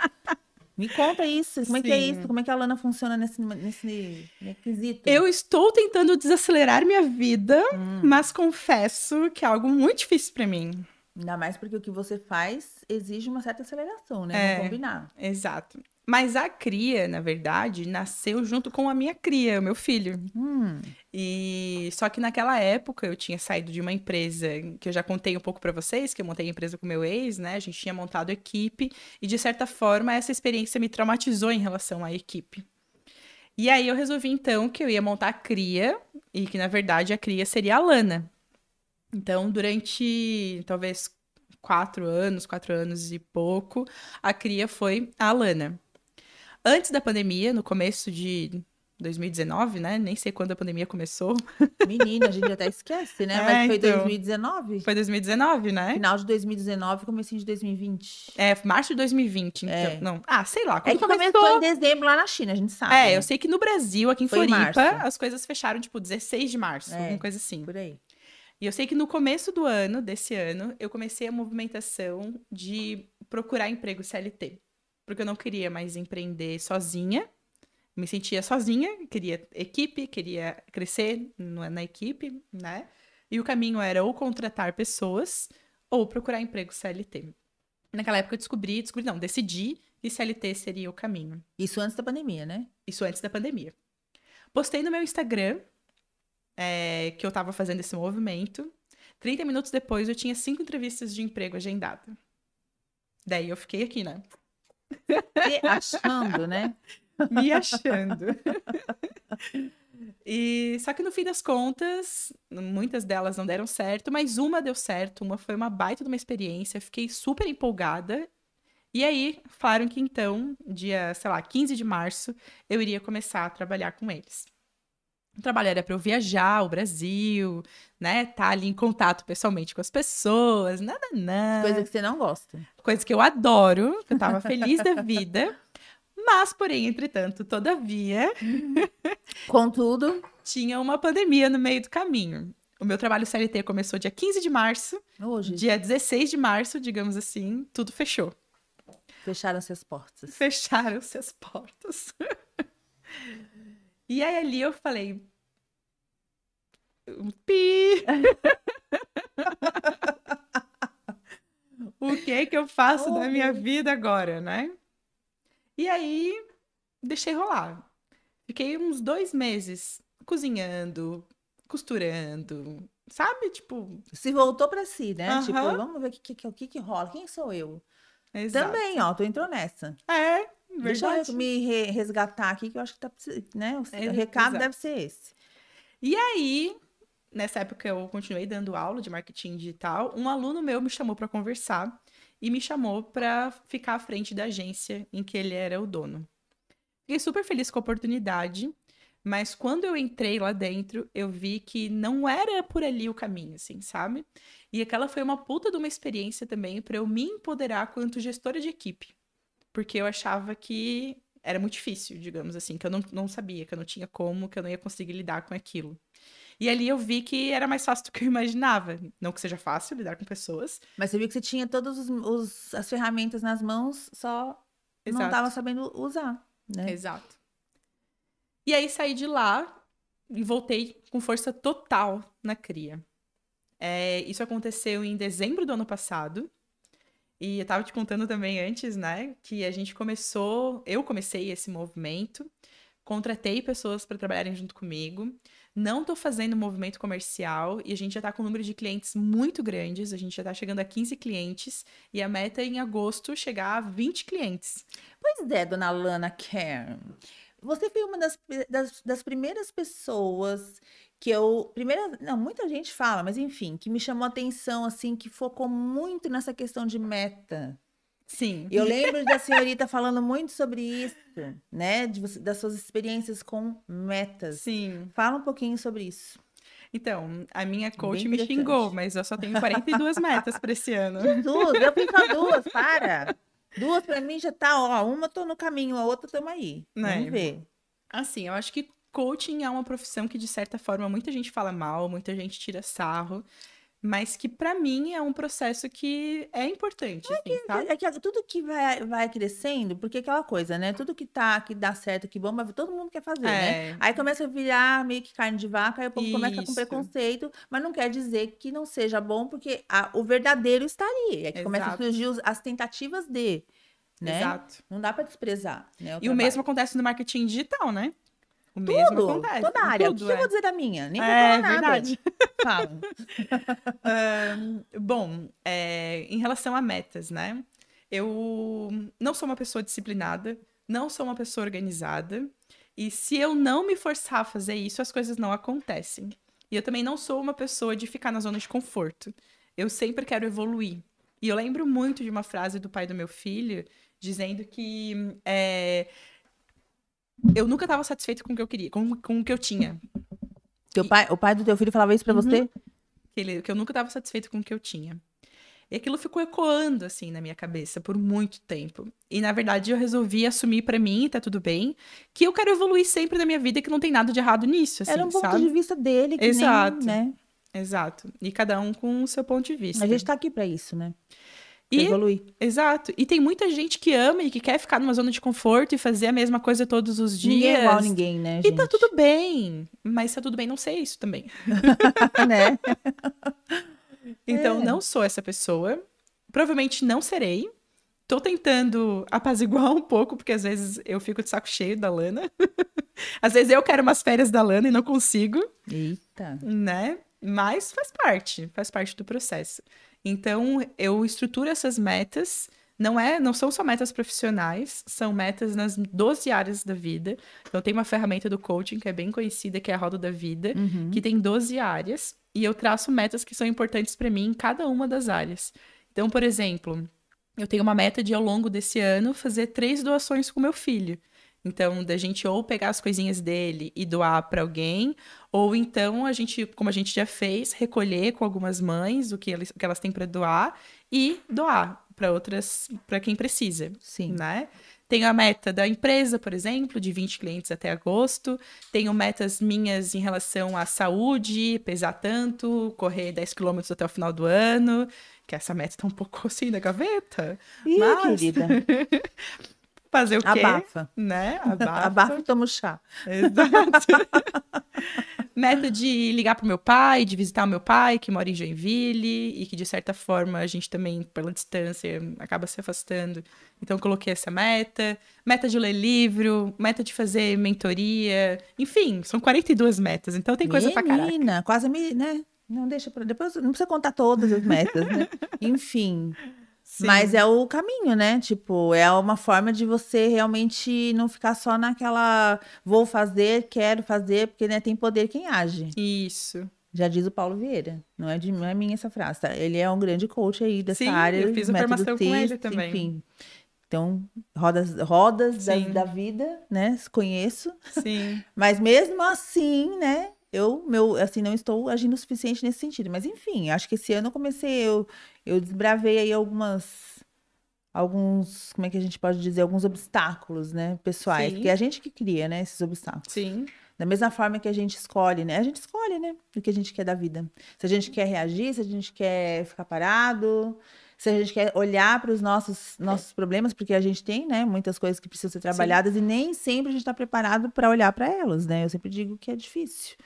Me conta isso. Como é que é isso? Como é que a Lana funciona nesse, nesse, nesse quesito? Eu estou tentando desacelerar minha vida, hum. mas confesso que é algo muito difícil para mim. Ainda mais porque o que você faz exige uma certa aceleração, né? É, Vamos combinar. Exato. Mas a cria, na verdade, nasceu junto com a minha cria, o meu filho. Hum. E só que naquela época eu tinha saído de uma empresa que eu já contei um pouco para vocês, que eu montei a empresa com meu ex, né? A gente tinha montado equipe e de certa forma essa experiência me traumatizou em relação à equipe. E aí eu resolvi então que eu ia montar a cria e que na verdade a cria seria a Lana. Então, durante talvez quatro anos, quatro anos e pouco, a cria foi a Lana antes da pandemia, no começo de 2019, né? Nem sei quando a pandemia começou. Menina, a gente até esquece, né? É, Mas foi então, 2019. Foi 2019, né? Final de 2019, comecinho de 2020. É, março de 2020, então. É. Não. Ah, sei lá. Quando é que começou... começou em dezembro lá na China, a gente sabe. É, né? eu sei que no Brasil, aqui em foi Floripa, em as coisas fecharam, tipo, 16 de março, é, alguma coisa assim. Por aí. E eu sei que no começo do ano, desse ano, eu comecei a movimentação de procurar emprego CLT porque eu não queria mais empreender sozinha. Me sentia sozinha, queria equipe, queria crescer na equipe, né? E o caminho era ou contratar pessoas ou procurar emprego CLT. Naquela época eu descobri, descobri não, decidi que CLT seria o caminho. Isso antes da pandemia, né? Isso antes da pandemia. Postei no meu Instagram é, que eu tava fazendo esse movimento. 30 minutos depois eu tinha cinco entrevistas de emprego agendadas. Daí eu fiquei aqui, né? Me achando, né? Me achando. E só que no fim das contas, muitas delas não deram certo, mas uma deu certo, uma foi uma baita de uma experiência, fiquei super empolgada. E aí, falaram que então, dia, sei lá, 15 de março, eu iria começar a trabalhar com eles. O trabalho era para eu viajar o Brasil, né? Tá ali em contato pessoalmente com as pessoas, nada, nada. Coisa que você não gosta. Coisa que eu adoro, que eu tava feliz da vida. Mas, porém, entretanto, todavia. Contudo. Tinha uma pandemia no meio do caminho. O meu trabalho CLT começou dia 15 de março. Hoje. Dia 16 de março, digamos assim, tudo fechou. Fecharam-se as portas. Fecharam-se as portas. e aí ali eu falei. Pi! o que que eu faço oh, da minha vida agora, né? E aí, deixei rolar. Fiquei uns dois meses cozinhando, costurando, sabe? Tipo. Se voltou para si, né? Tipo, vamos ver o que, que, que, que rola. Quem sou eu? Exato. Também, ó, tu entrou nessa. É, verdade. Deixa eu me re resgatar aqui, que eu acho que tá, né? O é, recado exato. deve ser esse. E aí, nessa época eu continuei dando aula de marketing digital. Um aluno meu me chamou para conversar e me chamou para ficar à frente da agência em que ele era o dono. Fiquei super feliz com a oportunidade, mas quando eu entrei lá dentro, eu vi que não era por ali o caminho, assim, sabe? E aquela foi uma puta de uma experiência também para eu me empoderar quanto gestora de equipe. Porque eu achava que era muito difícil, digamos assim, que eu não, não sabia, que eu não tinha como, que eu não ia conseguir lidar com aquilo. E ali eu vi que era mais fácil do que eu imaginava. Não que seja fácil lidar com pessoas. Mas você viu que você tinha todas as ferramentas nas mãos, só Exato. não estava sabendo usar, né? Exato. E aí saí de lá e voltei com força total na cria. É, isso aconteceu em dezembro do ano passado. E eu tava te contando também antes, né, que a gente começou, eu comecei esse movimento, contratei pessoas para trabalharem junto comigo. Não estou fazendo movimento comercial e a gente já está com um número de clientes muito grandes. A gente já está chegando a 15 clientes e a meta é em agosto chegar a 20 clientes. Pois é, dona Lana Kern. Você foi uma das, das, das primeiras pessoas que eu. Primeira. Não, muita gente fala, mas enfim, que me chamou a atenção, assim, que focou muito nessa questão de meta. Sim. Eu lembro da senhorita falando muito sobre isso, né? De, das suas experiências com metas. Sim. Fala um pouquinho sobre isso. Então, a minha coach me xingou, mas eu só tenho 42 metas para esse ano. Duas, eu fiz só duas, para. Duas para mim já tá, ó, uma tô no caminho, a outra estamos aí. Né? Vamos ver. Assim, eu acho que coaching é uma profissão que de certa forma muita gente fala mal, muita gente tira sarro mas que para mim é um processo que é importante, é, assim, que, sabe? é que tudo que vai, vai crescendo, porque aquela coisa, né? Tudo que tá, que dá certo, que bomba, todo mundo quer fazer, né? é. né? Aí começa a virar meio que carne de vaca, aí o povo Isso. começa com preconceito, mas não quer dizer que não seja bom, porque a, o verdadeiro está ali. É que começam a surgir os, as tentativas de, né? Exato. Não dá para desprezar, né? O e trabalho. o mesmo acontece no marketing digital, né? O tudo, mesmo acontece. Toda a área. Tudo, o que é. eu vou dizer da minha? Nem é, vou falar verdade. Fala. um, bom, é, em relação a metas, né? Eu não sou uma pessoa disciplinada, não sou uma pessoa organizada. E se eu não me forçar a fazer isso, as coisas não acontecem. E eu também não sou uma pessoa de ficar na zona de conforto. Eu sempre quero evoluir. E eu lembro muito de uma frase do pai do meu filho, dizendo que é, eu nunca estava satisfeito com o que eu queria, com, com o que eu tinha. Teu pai, o pai do teu filho falava isso para uhum. você? Que, ele, que eu nunca estava satisfeito com o que eu tinha. E aquilo ficou ecoando, assim, na minha cabeça por muito tempo. E, na verdade, eu resolvi assumir para mim, tá tudo bem, que eu quero evoluir sempre na minha vida e que não tem nada de errado nisso, assim, Era um ponto de vista dele, que Exato. nem, né? Exato. E cada um com o seu ponto de vista. A gente tá aqui para isso, né? E- evoluir. Exato. E tem muita gente que ama e que quer ficar numa zona de conforto e fazer a mesma coisa todos os dias. Ninguém é igual ninguém, né, E gente? tá tudo bem. Mas tá tudo bem não ser isso também. né? Então, É. não sou essa pessoa. Provavelmente não serei. Tô tentando apaziguar um pouco, porque às vezes eu fico de saco cheio da Lana. às vezes eu quero umas férias da Lana e não consigo, Eita. né? Mas faz parte, faz parte do processo. Então, eu estruturo essas metas. Não é, não são só metas profissionais, são metas nas 12 áreas da vida. Então, tem uma ferramenta do coaching que é bem conhecida, que é a Roda da Vida, Uhum. que tem 12 áreas, e eu traço metas que são importantes para mim em cada uma das áreas. Então, por exemplo, eu tenho uma meta de ao longo desse ano fazer três doações com meu filho. Então, da gente ou pegar as coisinhas dele e doar para alguém, ou então a gente, como a gente já fez, recolher com algumas mães o que elas, o que elas têm para doar e doar para outras, para quem precisa Sim. né? Tenho a meta da empresa, por exemplo, de 20 clientes até agosto. Tenho metas minhas em relação à saúde, pesar tanto, correr 10 quilômetros até o final do ano, que essa meta tá um pouco assim na gaveta. Ih, Mas- querida. Fazer o quê? Abafa. Né? Abafa. Abafa e toma o chá. Exato. Meta de ligar pro meu pai, de visitar o meu pai, que mora em Joinville, e que de certa forma a gente também, pela distância, acaba se afastando. Então, coloquei essa meta. Meta de ler livro, meta de fazer mentoria. Enfim, são 42 metas, então tem coisa pra caraca. Menina, quase me, né? Não deixa pra depois, não precisa contar todas as metas, né? Enfim, Sim. mas é o caminho, né? Tipo, é uma forma de você realmente não ficar só naquela vou fazer, quero fazer, porque né, tem poder quem age. Isso. Já diz o Paulo Vieira. Não é, de, não é minha essa frase, tá? Ele é um grande coach aí dessa Sim, área. eu fiz a formação com ele também. Enfim. Então, rodas, rodas da, da vida, né? Conheço. Sim. Mas mesmo assim, né? Eu, meu, assim, não estou agindo o suficiente nesse sentido. Mas enfim, acho que esse ano eu comecei, eu, eu desbravei aí algumas, alguns, como é que a gente pode dizer, alguns obstáculos, né, pessoais. Sim. Porque é a gente que cria, né, esses obstáculos. Sim. Da mesma forma que a gente escolhe, né? A gente escolhe, né? O que a gente quer da vida. Se a gente quer reagir, se a gente quer ficar parado, se a gente quer olhar para os nossos, nossos problemas, porque a gente tem, né? Muitas coisas que precisam ser trabalhadas e nem sempre a gente está preparado para olhar para elas, né? Eu sempre digo que é difícil.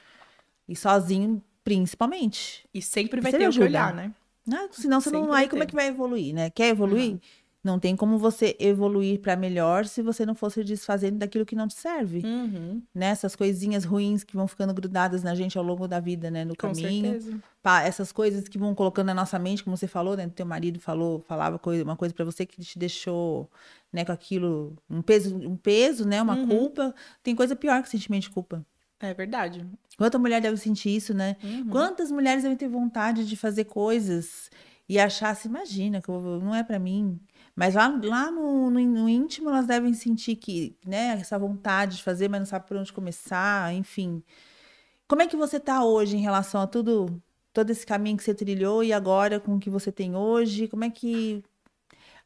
E sozinho, principalmente. E sempre vai Você ter o que olhar, né? Né? Senão você não. Sempre vai Aí como é que vai evoluir, né? Quer evoluir? Não tem como você evoluir para melhor se você não for se desfazendo daquilo que não te serve Uhum. né? Essas coisinhas ruins que vão ficando grudadas na gente ao longo da vida, né? No Com caminho. certeza. Pá, essas coisas que vão colocando na nossa mente, como você falou, né? Teu marido falou, falava coisa, uma coisa pra você que te deixou, né, com aquilo, um peso, um peso, né? Uma Uhum. culpa. Tem coisa pior que sentimento de culpa. É verdade. Quanta mulher deve sentir isso, né? Uhum. Quantas mulheres devem ter vontade de fazer coisas e achar, se imagina, que vou- não é pra mim. Mas lá, lá no, no, no íntimo elas devem sentir que, né, essa vontade de fazer, mas não sabe por onde começar, enfim. Como é que você tá hoje em relação a tudo, todo esse caminho que você trilhou e agora com o que você tem hoje? Como é que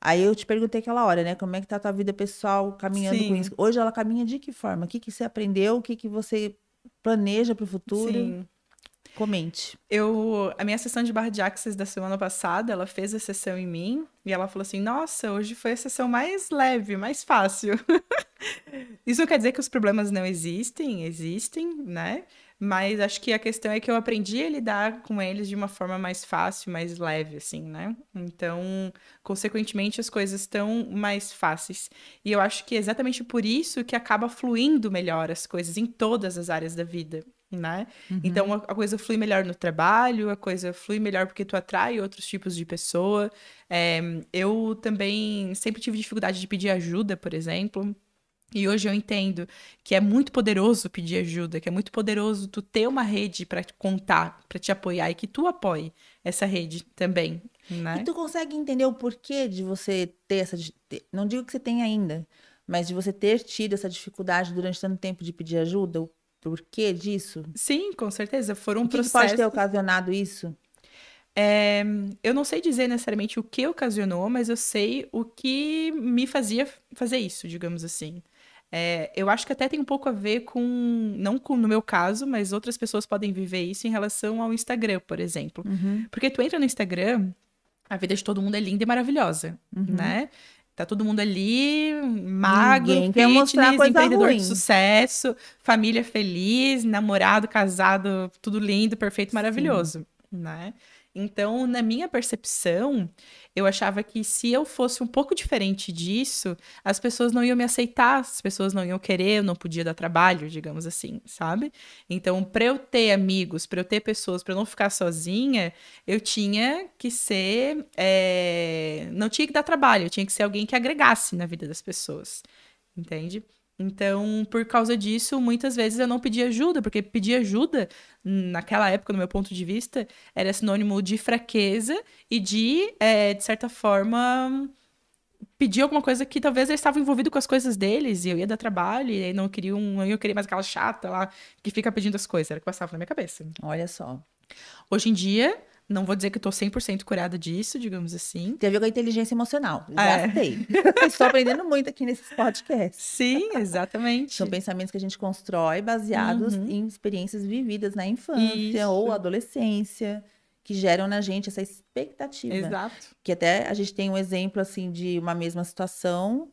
Aí eu te perguntei aquela hora, né? Como é que tá a tua vida pessoal caminhando com Sim. isso? Hoje ela caminha de que forma? O que que você aprendeu? O que que você planeja para o futuro? Sim. Comente. Eu, a minha sessão de barra de axis da semana passada, ela fez a sessão em mim e ela falou assim: Nossa, hoje foi a sessão mais leve, mais fácil. Isso quer dizer que os problemas não existem, existem, né? Mas acho que a questão é que eu aprendi a lidar com eles de uma forma mais fácil, mais leve, assim, né? Então, consequentemente, as coisas estão mais fáceis. E eu acho que é exatamente por isso que acaba fluindo melhor as coisas em todas as áreas da vida, né? Então a, a coisa flui melhor no trabalho, a coisa flui melhor porque tu atrai outros tipos de pessoa. É, eu também sempre tive dificuldade de pedir ajuda, por exemplo. E hoje eu entendo que é muito poderoso pedir ajuda, que é muito poderoso tu ter uma rede para contar, para te apoiar e que tu apoie essa rede também, né? E tu consegue entender o porquê de você ter essa. Não digo que você tem ainda, mas de você ter tido essa dificuldade durante tanto tempo de pedir ajuda? O porquê disso? Sim, com certeza. Foram O que, que processos. pode ter ocasionado isso? É, eu não sei dizer necessariamente o que ocasionou, mas eu sei o que me fazia fazer isso, digamos assim. É, eu acho que até tem um pouco a ver com, não com no meu caso, mas outras pessoas podem viver isso em relação ao Instagram, por exemplo. Porque tu entra no Instagram, a vida de todo mundo é linda e maravilhosa, uhum. né? Tá todo mundo ali, magro, Ninguém fitness, empreendedor ruim. de sucesso, família feliz, namorado, casado, tudo lindo, perfeito, maravilhoso, Sim. né? Então, na minha percepção, eu achava que se eu fosse um pouco diferente disso, as pessoas não iam me aceitar, as pessoas não iam querer, eu não podia dar trabalho, digamos assim, sabe? Então, para eu ter amigos, para eu ter pessoas, para eu não ficar sozinha, eu tinha que ser. É... Não tinha que dar trabalho, eu tinha que ser alguém que agregasse na vida das pessoas, entende? Então, por causa disso, muitas vezes eu não pedi ajuda, porque pedir ajuda, naquela época, no meu ponto de vista, era sinônimo de fraqueza e de, é, de certa forma, pedir alguma coisa que talvez eu estava envolvido com as coisas deles e eu ia dar trabalho e não queria um, eu queria mais aquela chata lá que fica pedindo as coisas, era o que passava na minha cabeça. Olha só. Hoje em dia, não vou dizer que eu tô 100% curada disso, digamos assim. Tem a ver com a inteligência emocional. Já é. sei. Estou aprendendo muito aqui nesses podcasts. Sim, exatamente. São pensamentos que a gente constrói baseados uhum. em experiências vividas na infância Isso. ou adolescência, que geram na gente essa expectativa. Exato. Que até a gente tem um exemplo, assim, de uma mesma situação,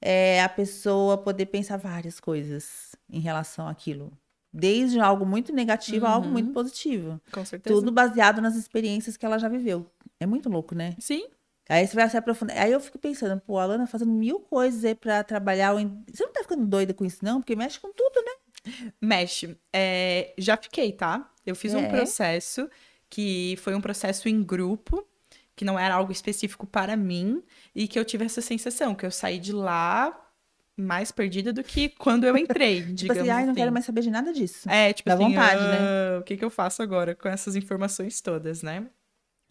é a pessoa poder pensar várias coisas em relação àquilo. Desde algo muito negativo uhum. a algo muito uhum. positivo. Com certeza. Tudo baseado nas experiências que ela já viveu. É muito louco, né? Sim. Aí você vai se aprofundar. Aí eu fico pensando, pô, a Alana fazendo mil coisas aí pra trabalhar. Você não tá ficando doida com isso, não? Porque mexe com tudo, né? Mexe. É, já fiquei, tá? Eu fiz é. um processo que foi um processo em grupo, que não era algo específico para mim, e que eu tive essa sensação, que eu saí de lá mais perdida do que quando eu entrei, tipo digamos assim. Ai, não assim. quero mais saber de nada disso. É, tipo Dá assim, vontade, ah, né? o que, que eu faço agora com essas informações todas, né?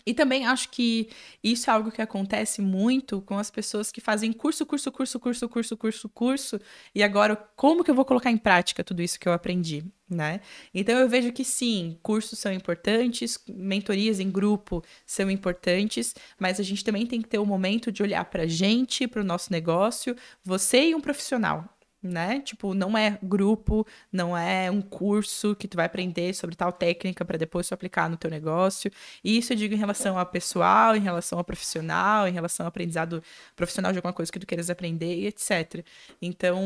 E também acho que isso é algo que acontece muito com as pessoas que fazem curso, curso, curso, curso, curso, curso, curso, e agora como que eu vou colocar em prática tudo isso que eu aprendi, né? Então eu vejo que sim, cursos são importantes, mentorias em grupo são importantes, mas a gente também tem que ter o um momento de olhar para a gente, para o nosso negócio, você e um profissional, né? Tipo, não é grupo, não é um curso que tu vai aprender sobre tal técnica para depois tu aplicar no teu negócio. E isso eu digo em relação ao pessoal, em relação ao profissional, em relação ao aprendizado profissional de alguma coisa que tu queiras aprender e etc. Então,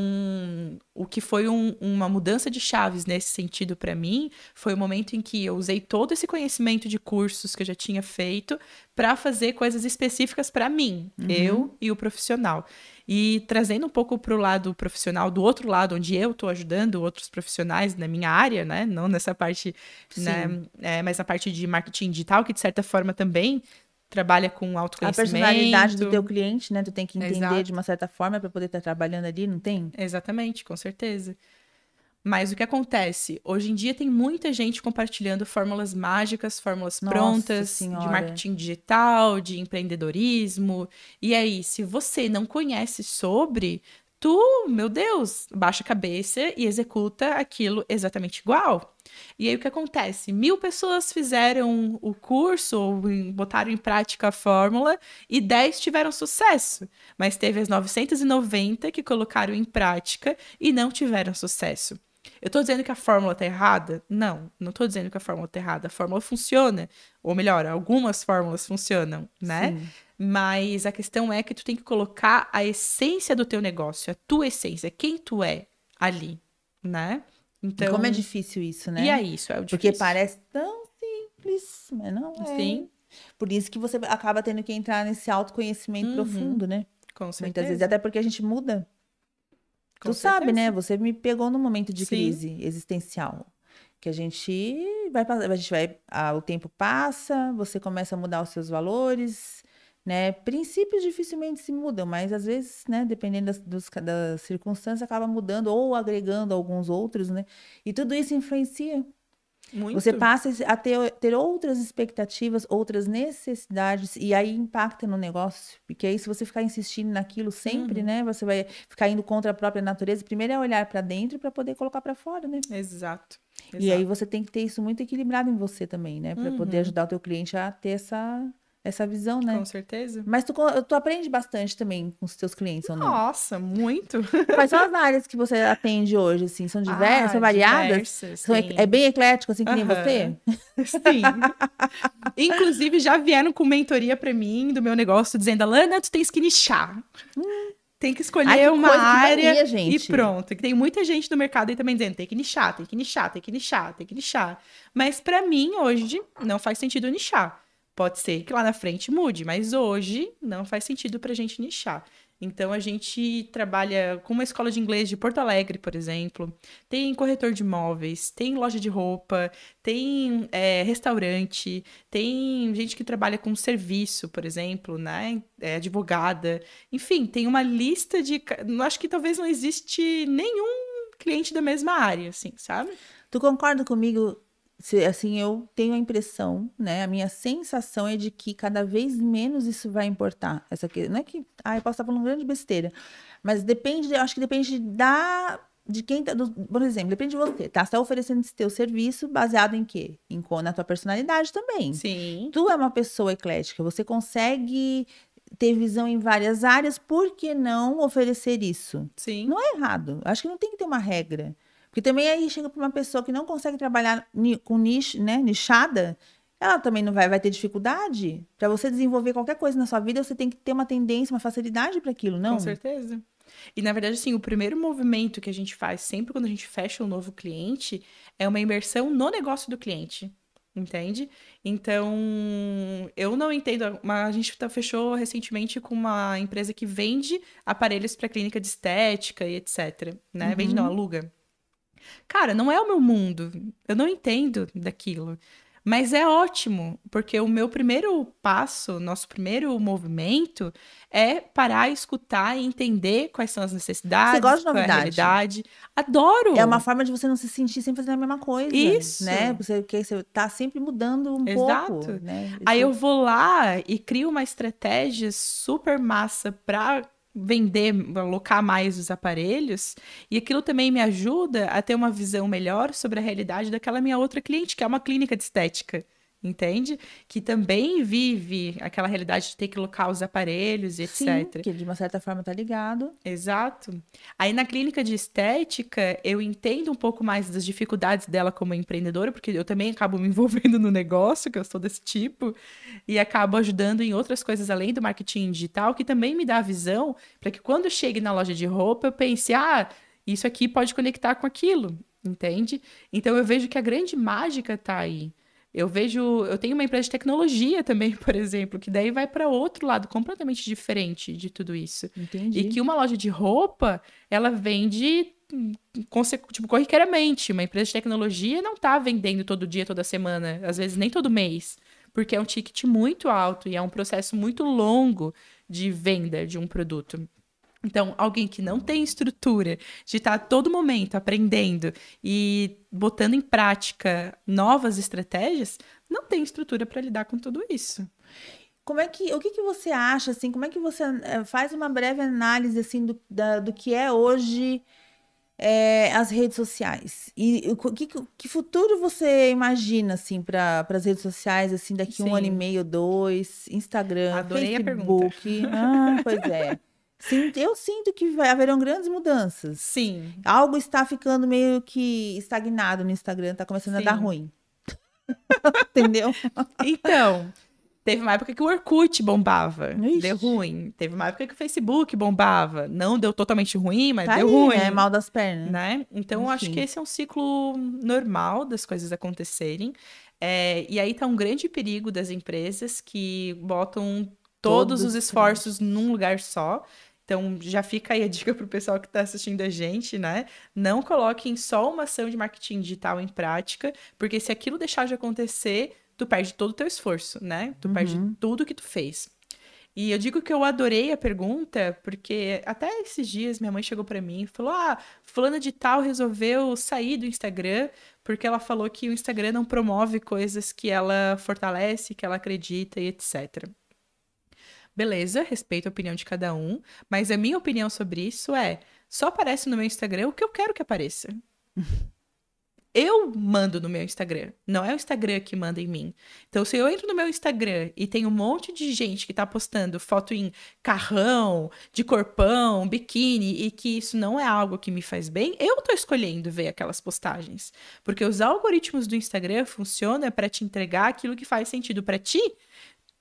o que foi um, uma mudança de chaves nesse sentido para mim foi o momento em que eu usei todo esse conhecimento de cursos que eu já tinha feito para fazer coisas específicas para mim, uhum. eu e o profissional. E trazendo um pouco para o lado profissional, do outro lado, onde eu estou ajudando outros profissionais na minha área, né? Não nessa parte, né? É, mas na parte de marketing digital, que de certa forma também trabalha com autoconhecimento. A personalidade do teu cliente, né? Tu tem que entender Exato. de uma certa forma para poder estar tá trabalhando ali, não tem? Exatamente, com certeza. Mas o que acontece? Hoje em dia tem muita gente compartilhando fórmulas mágicas, fórmulas Nossa prontas senhora. de marketing digital, de empreendedorismo. E aí, se você não conhece sobre, tu, meu Deus, baixa a cabeça e executa aquilo exatamente igual. E aí o que acontece? Mil pessoas fizeram o curso ou botaram em prática a fórmula e 10 tiveram sucesso. Mas teve as 990 que colocaram em prática e não tiveram sucesso. Eu estou dizendo que a fórmula está errada? Não, não estou dizendo que a fórmula está errada. A fórmula funciona. Ou melhor, algumas fórmulas funcionam, né? Sim. Mas a questão é que tu tem que colocar a essência do teu negócio, a tua essência, quem tu é ali, né? Então, e como é difícil isso, né? E é isso, é o difícil. Porque parece tão simples, mas não é. Sim. Por isso que você acaba tendo que entrar nesse autoconhecimento uhum. profundo, né? Com certeza. Muitas vezes, até porque a gente muda com tu certeza. sabe, né? Você me pegou num momento de Sim. crise existencial. Que a gente vai a gente vai, ah, o tempo passa, você começa a mudar os seus valores, né? Princípios dificilmente se mudam, mas às vezes, né, dependendo das, dos, das circunstâncias, acaba mudando ou agregando alguns outros, né? E tudo isso influencia muito. Você passa a ter, ter outras expectativas, outras necessidades, e aí impacta no negócio. Porque aí, se você ficar insistindo naquilo sempre, uhum. né? Você vai ficar indo contra a própria natureza. Primeiro é olhar para dentro para poder colocar para fora, né? Exato. Exato. E aí você tem que ter isso muito equilibrado em você também, né? Para uhum. poder ajudar o teu cliente a ter essa essa visão, né? Com certeza. Mas tu, tu aprende bastante também com os teus clientes, ou não? Nossa, muito. Quais são as áreas que você atende hoje, assim? São diversas, Ah, são variadas? diversas, São é bem eclético, assim, que nem você? Sim. Inclusive, já vieram com mentoria pra mim do meu negócio, dizendo, Alana, tu tens que nichar. Tem que escolher Ai, que uma área mania, e pronto. Tem muita gente no mercado aí também dizendo, tem que nichar, tem que nichar, tem que nichar, tem que nichar. Mas pra mim, hoje, não faz sentido nichar. Pode ser que lá na frente mude, mas hoje não faz sentido pra gente nichar. Então a gente trabalha com uma escola de inglês de Porto Alegre, por exemplo. Tem corretor de imóveis, tem loja de roupa, tem é, restaurante, tem gente que trabalha com serviço, por exemplo, né? É, advogada. Enfim, tem uma lista de. acho que talvez não existe nenhum cliente da mesma área, assim, sabe? Tu concorda comigo? Se, assim, eu tenho a impressão, né? A minha sensação é de que cada vez menos isso vai importar. Essa que, não é que, ah, eu posso estar falando grande besteira, mas depende, eu acho que depende da de quem tá, do- por exemplo, depende de você, tá? Você tá oferecendo esse teu serviço baseado em quê? Em na tua personalidade também. Sim. Tu é uma pessoa eclética, você consegue ter visão em várias áreas, por que não oferecer isso? Sim. Não é errado. Acho que não tem que ter uma regra. Porque também aí chega para uma pessoa que não consegue trabalhar com nicho, né, nichada, ela também não vai, vai ter dificuldade. Para você desenvolver qualquer coisa na sua vida, você tem que ter uma tendência, uma facilidade para aquilo, não? Com certeza. E na verdade, assim, o primeiro movimento que a gente faz sempre quando a gente fecha um novo cliente é uma imersão no negócio do cliente. Entende? Então, eu não entendo. Mas a gente tá- fechou recentemente com uma empresa que vende aparelhos para clínica de estética e etc. Né? Vende, não, aluga. Cara, não é o meu mundo. Eu não entendo daquilo. Mas é ótimo, porque o meu primeiro passo, nosso primeiro movimento é parar, escutar e entender quais são as necessidades, Você gosta de qual é a novidade? realidade. Adoro! É uma forma de você não se sentir sempre fazendo a mesma coisa. Isso. Né? Você, porque você tá sempre mudando um Exato. pouco. Né? Aí eu vou lá e crio uma estratégia super massa para vender, alocar mais os aparelhos, e aquilo também me ajuda a ter uma visão melhor sobre a realidade daquela minha outra cliente, que é uma clínica de estética. Entende? Que também vive aquela realidade de ter que alocar os aparelhos e Sim, etc. que de uma certa forma tá ligado. Exato. Aí na clínica de estética, eu entendo um pouco mais das dificuldades dela como empreendedora, porque eu também acabo me envolvendo no negócio, que eu sou desse tipo, e acabo ajudando em outras coisas além do marketing digital, que também me dá a visão para que quando eu chegue na loja de roupa, eu pense, ah, isso aqui pode conectar com aquilo, entende? Então eu vejo que a grande mágica tá aí. Eu vejo, eu tenho uma empresa de tecnologia também, por exemplo, que daí vai para outro lado completamente diferente de tudo isso. Entendi. E que uma loja de roupa, ela vende hum, tipo, corriqueiramente. Uma empresa de tecnologia não tá vendendo todo dia, toda semana, às vezes nem todo mês, porque é um ticket muito alto e é um processo muito longo de venda de um produto. Então, alguém que não tem estrutura de estar a todo momento aprendendo e botando em prática novas estratégias, não tem estrutura para lidar com tudo isso. Como é que, o que que você acha, assim, como é que você eh, faz uma breve análise, assim, do, da- do que é hoje eh, as redes sociais? E o que, que futuro você imagina, assim, para as redes sociais, assim, daqui um ano e Sim. meio, dois, Instagram, Adorei a pergunta. Facebook? Ah, pois é. Sim, eu sinto que haverão grandes mudanças. Sim, Algo está ficando meio que estagnado no Instagram, tá começando a dar Sim. ruim. Entendeu? Então, teve uma época que o Orkut bombava, Ixi. deu ruim. Teve uma época que o Facebook bombava, não deu totalmente ruim, mas Tá deu aí, ruim. né? Mal das pernas. né? Então, eu acho Enfim. que esse é um ciclo normal das coisas acontecerem. É, e aí tá um grande perigo das empresas que botam todos Todos, os esforços num lugar só. Então, já fica aí a dica pro pessoal que está assistindo a gente, né? Não coloquem só uma ação de marketing digital em prática, porque se aquilo deixar de acontecer, tu perde todo o teu esforço, né? Tu perde Uhum. tudo que tu fez. E eu digo que eu adorei a pergunta, porque até esses dias minha mãe chegou pra mim e falou: Ah, fulana de tal resolveu sair do Instagram porque ela falou que o Instagram não promove coisas que ela fortalece, que ela acredita e etc. Beleza, respeito a opinião de cada um, mas a minha opinião sobre isso é: só aparece no meu Instagram o que eu quero que apareça. eu mando no meu Instagram, não é o Instagram que manda em mim. Então, se eu entro no meu Instagram e tem um monte de gente que tá postando foto em carrão, de corpão, biquíni, e que isso não é algo que me faz bem, eu tô escolhendo ver aquelas postagens. Porque os algoritmos do Instagram funcionam para te entregar aquilo que faz sentido para ti.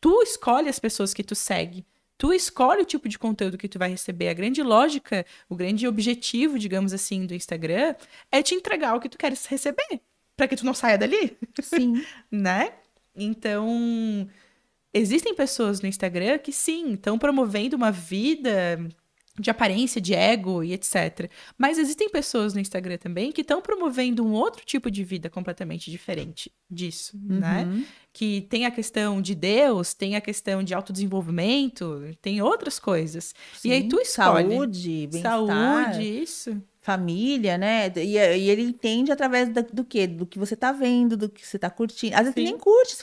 Tu escolhe as pessoas que tu segue tu escolhe o tipo de conteúdo que tu vai receber. A grande lógica, o grande objetivo, digamos assim, do Instagram é te entregar o que tu queres receber, para que tu não saia dali. Sim. né? Então, existem pessoas no Instagram que sim, estão promovendo uma vida de aparência, de ego e etc. Mas existem pessoas no Instagram também que estão promovendo um outro tipo de vida completamente diferente disso, né? uhum. né? Que tem a questão de Deus, tem a questão de autodesenvolvimento, tem outras coisas. Sim, e aí tu escolhe. Saúde, bem-estar. Saúde, isso família, né? E, e, ele entende através da, do quê? Do que você tá vendo, do que você tá curtindo. Às vezes Sim. nem curte,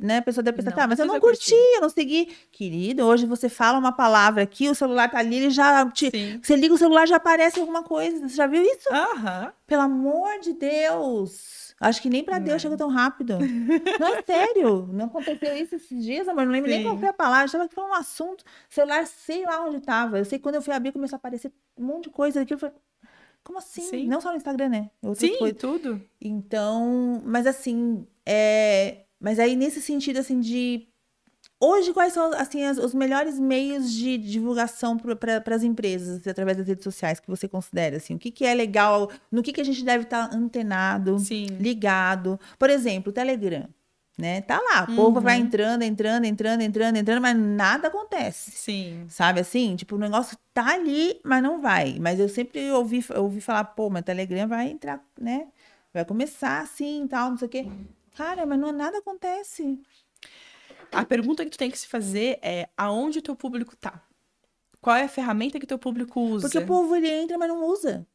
né? A pessoa deve pensar, não, tá, mas eu não curti, curtir. eu não segui. Querido, hoje você fala uma palavra aqui, o celular tá ali, ele já te... Você liga o celular, já aparece alguma coisa. Você já viu isso? Aham. Pelo amor de Deus! Acho que nem para Deus chega tão rápido. Não é sério. Não aconteceu isso esses dias, amor. Não lembro Sim. nem qual foi a palavra. Estava falando um assunto. Celular, sei lá onde estava. Eu sei que quando eu fui abrir, começou a aparecer um monte de coisa aqui. Eu falei, como assim? Sim. Não só no Instagram, né? Outras Sim, coisas. tudo. Então, mas assim, é... mas aí nesse sentido, assim, de... Hoje, quais são, assim, as, os melhores meios de divulgação para as empresas, através das redes sociais, que você considera, assim? O que, que é legal, no que, que a gente deve estar tá antenado, Sim. ligado? Por exemplo, o Telegram né? Tá lá, o povo vai uhum. entrando, entrando, entrando, entrando, entrando, mas nada acontece. Sim. Sabe assim? Tipo, o negócio tá ali, mas não vai. Mas eu sempre ouvi, ouvi falar, pô, mas o Telegram vai entrar, né? Vai começar assim, tal, não sei o quê. Cara, mas não nada acontece. A pergunta que tu tem que se fazer é aonde o teu público tá? Qual é a ferramenta que teu público usa? Porque o povo ele entra, mas não usa.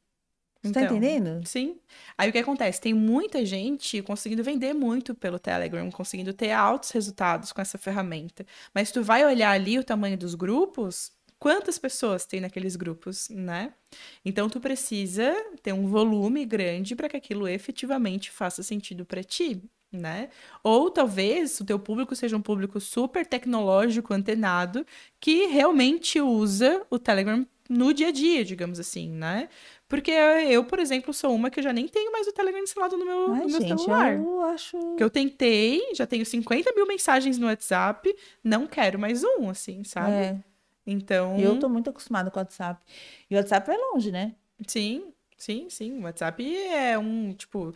Você tá então, tá entendendo? Sim. Aí o que acontece? Tem muita gente conseguindo vender muito pelo Telegram, conseguindo ter altos resultados com essa ferramenta. Mas tu vai olhar ali o tamanho dos grupos, quantas pessoas tem naqueles grupos, né? Então tu precisa ter um volume grande para que aquilo efetivamente faça sentido para ti, né? Ou talvez o teu público seja um público super tecnológico, antenado, que realmente usa o Telegram no dia a dia, digamos assim, né? Porque eu, por exemplo, sou uma que eu já nem tenho mais o Telegram instalado no meu, Ai, no meu gente, celular. Eu acho. Que eu tentei, já tenho 50 mil mensagens no WhatsApp, não quero mais um, assim, sabe? É. Então. Eu tô muito acostumada com o WhatsApp. E o WhatsApp é longe, né? Sim, sim, sim. O WhatsApp é um, tipo.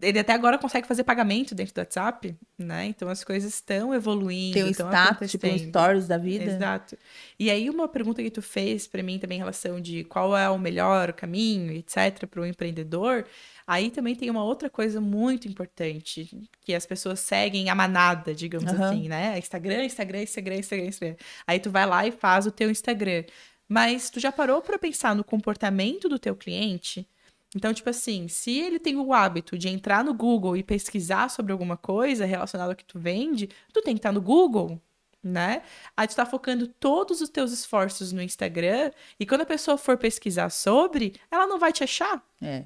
Ele até agora consegue fazer pagamento dentro do WhatsApp, né? Então as coisas estão evoluindo. Tem o status, tipo, stories da vida. Exato. E aí, uma pergunta que tu fez para mim também em relação de qual é o melhor caminho, etc., para o empreendedor. Aí também tem uma outra coisa muito importante, que as pessoas seguem a manada, digamos uhum. assim, né? Instagram, Instagram, Instagram, Instagram, Instagram. Aí tu vai lá e faz o teu Instagram. Mas tu já parou para pensar no comportamento do teu cliente? Então, tipo assim, se ele tem o hábito de entrar no Google e pesquisar sobre alguma coisa relacionada ao que tu vende, tu tem que estar no Google, né? Aí tu tá focando todos os teus esforços no Instagram e quando a pessoa for pesquisar sobre, ela não vai te achar. É.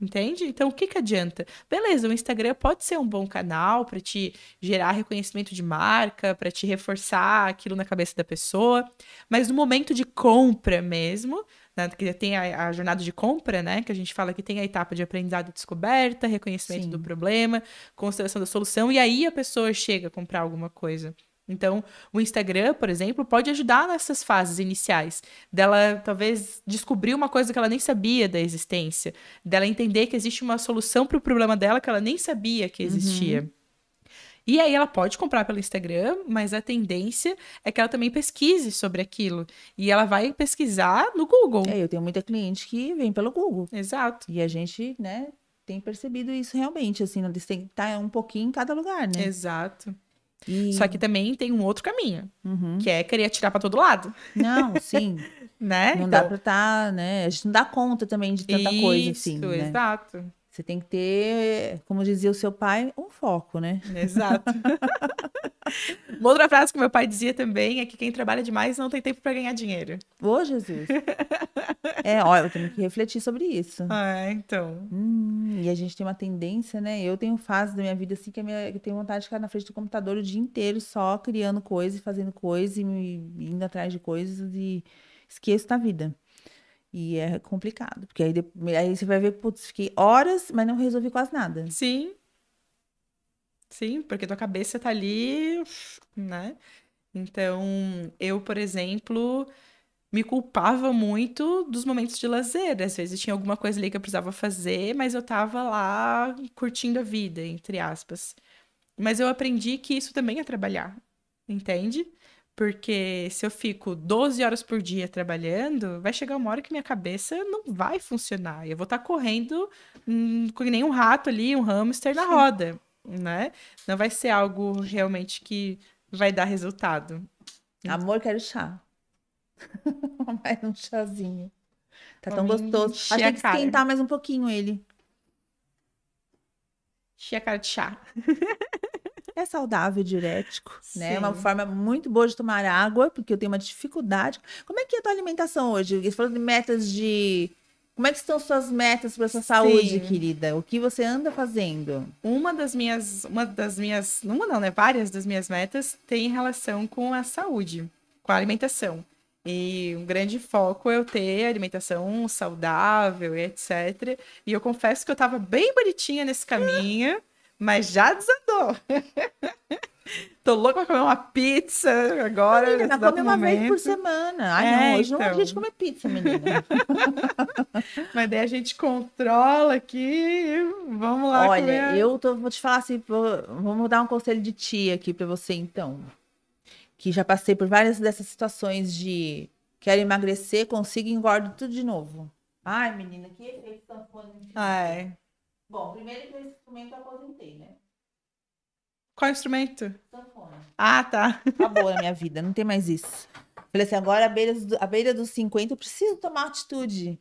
Entende? Então, o que que adianta? Beleza, o Instagram pode ser um bom canal para te gerar reconhecimento de marca, para te reforçar aquilo na cabeça da pessoa, mas no momento de compra mesmo, né, que tem a, a, jornada de compra, né, que a gente fala que tem a etapa de aprendizado e descoberta, reconhecimento Sim. do problema, consideração da solução, e aí a pessoa chega a comprar alguma coisa. Então, o Instagram, por exemplo, pode ajudar nessas fases iniciais, dela talvez descobrir uma coisa que ela nem sabia da existência, dela entender que existe uma solução para o problema dela que ela nem sabia que existia. Uhum. E aí ela pode comprar pelo Instagram, mas a tendência é que ela também pesquise sobre aquilo. E ela vai pesquisar no Google. É, eu tenho muita cliente que vem pelo Google. Exato. E a gente, né, tem percebido isso realmente, assim, eles têm que estar um pouquinho em cada lugar, né? Exato. E... Só que também tem um outro caminho, uhum. que é querer atirar para todo lado. Não, sim. né? Não então... dá para estar, tá, né? A gente não dá conta também de tanta Isso, coisa assim. Né? Exato. Você tem que ter, como dizia o seu pai, um foco, né? Exato. Uma outra frase que meu pai dizia também é que quem trabalha demais não tem tempo para ganhar dinheiro. Ô, Jesus. é, ó, eu tenho que refletir sobre isso. Ah, então. Hum, e a gente tem uma tendência, né? Eu tenho fases da minha vida assim que, minha, que eu tenho vontade de ficar na frente do computador o dia inteiro só criando coisas, fazendo coisas e indo atrás de coisas e esqueço da vida. E é complicado, porque aí, aí você vai ver, putz, fiquei horas, mas não resolvi quase nada. Sim. Sim, porque tua cabeça tá ali, né? Então, eu, por exemplo, me culpava muito dos momentos de lazer. Às vezes tinha alguma coisa ali que eu precisava fazer, mas eu tava lá curtindo a vida, entre aspas. Mas eu aprendi que isso também é trabalhar, entende? Porque se eu fico 12 horas por dia trabalhando, vai chegar uma hora que minha cabeça não vai funcionar. Eu vou estar tá correndo hum, com nem um rato ali, um hamster na roda, né? Não vai ser algo realmente que vai dar resultado. Amor, quero chá. mais um chazinho. Tá tão gostoso. Acho que tem que esquentar mais um pouquinho ele. Encher a cara de chá. É saudável, diurético, Sim. né? É uma forma muito boa de tomar água, porque eu tenho uma dificuldade. Como é que é a tua alimentação hoje? Você falou de metas de. Como é que estão suas metas para sua saúde, Sim. querida? O que você anda fazendo? Uma das minhas, uma das minhas, uma não, né? Várias das minhas metas tem relação com a saúde, com a alimentação. E um grande foco é eu ter alimentação saudável e etc. E eu confesso que eu estava bem bonitinha nesse caminho mas já desandou. Tô louca pra comer uma pizza agora. Menina, come uma momento. vez por semana. Ai, é, não, hoje então. não é dia de comer pizza, menina. Mas daí a gente controla aqui. Vamos lá. Olha, comer. eu tô, vou te falar assim, vou, vamos dar um conselho de tia aqui pra você, então. Que já passei por várias dessas situações de quero emagrecer, consigo e engordo tudo de novo. Ai, menina, que efeito sanfona. Ai. Bom, primeiro que esse instrumento eu aposentei, né? Qual instrumento? Sanfona. Ah, tá. Acabou na minha vida, não tem mais isso. Falei assim, agora à beira, do, à beira dos 50 eu preciso tomar atitude.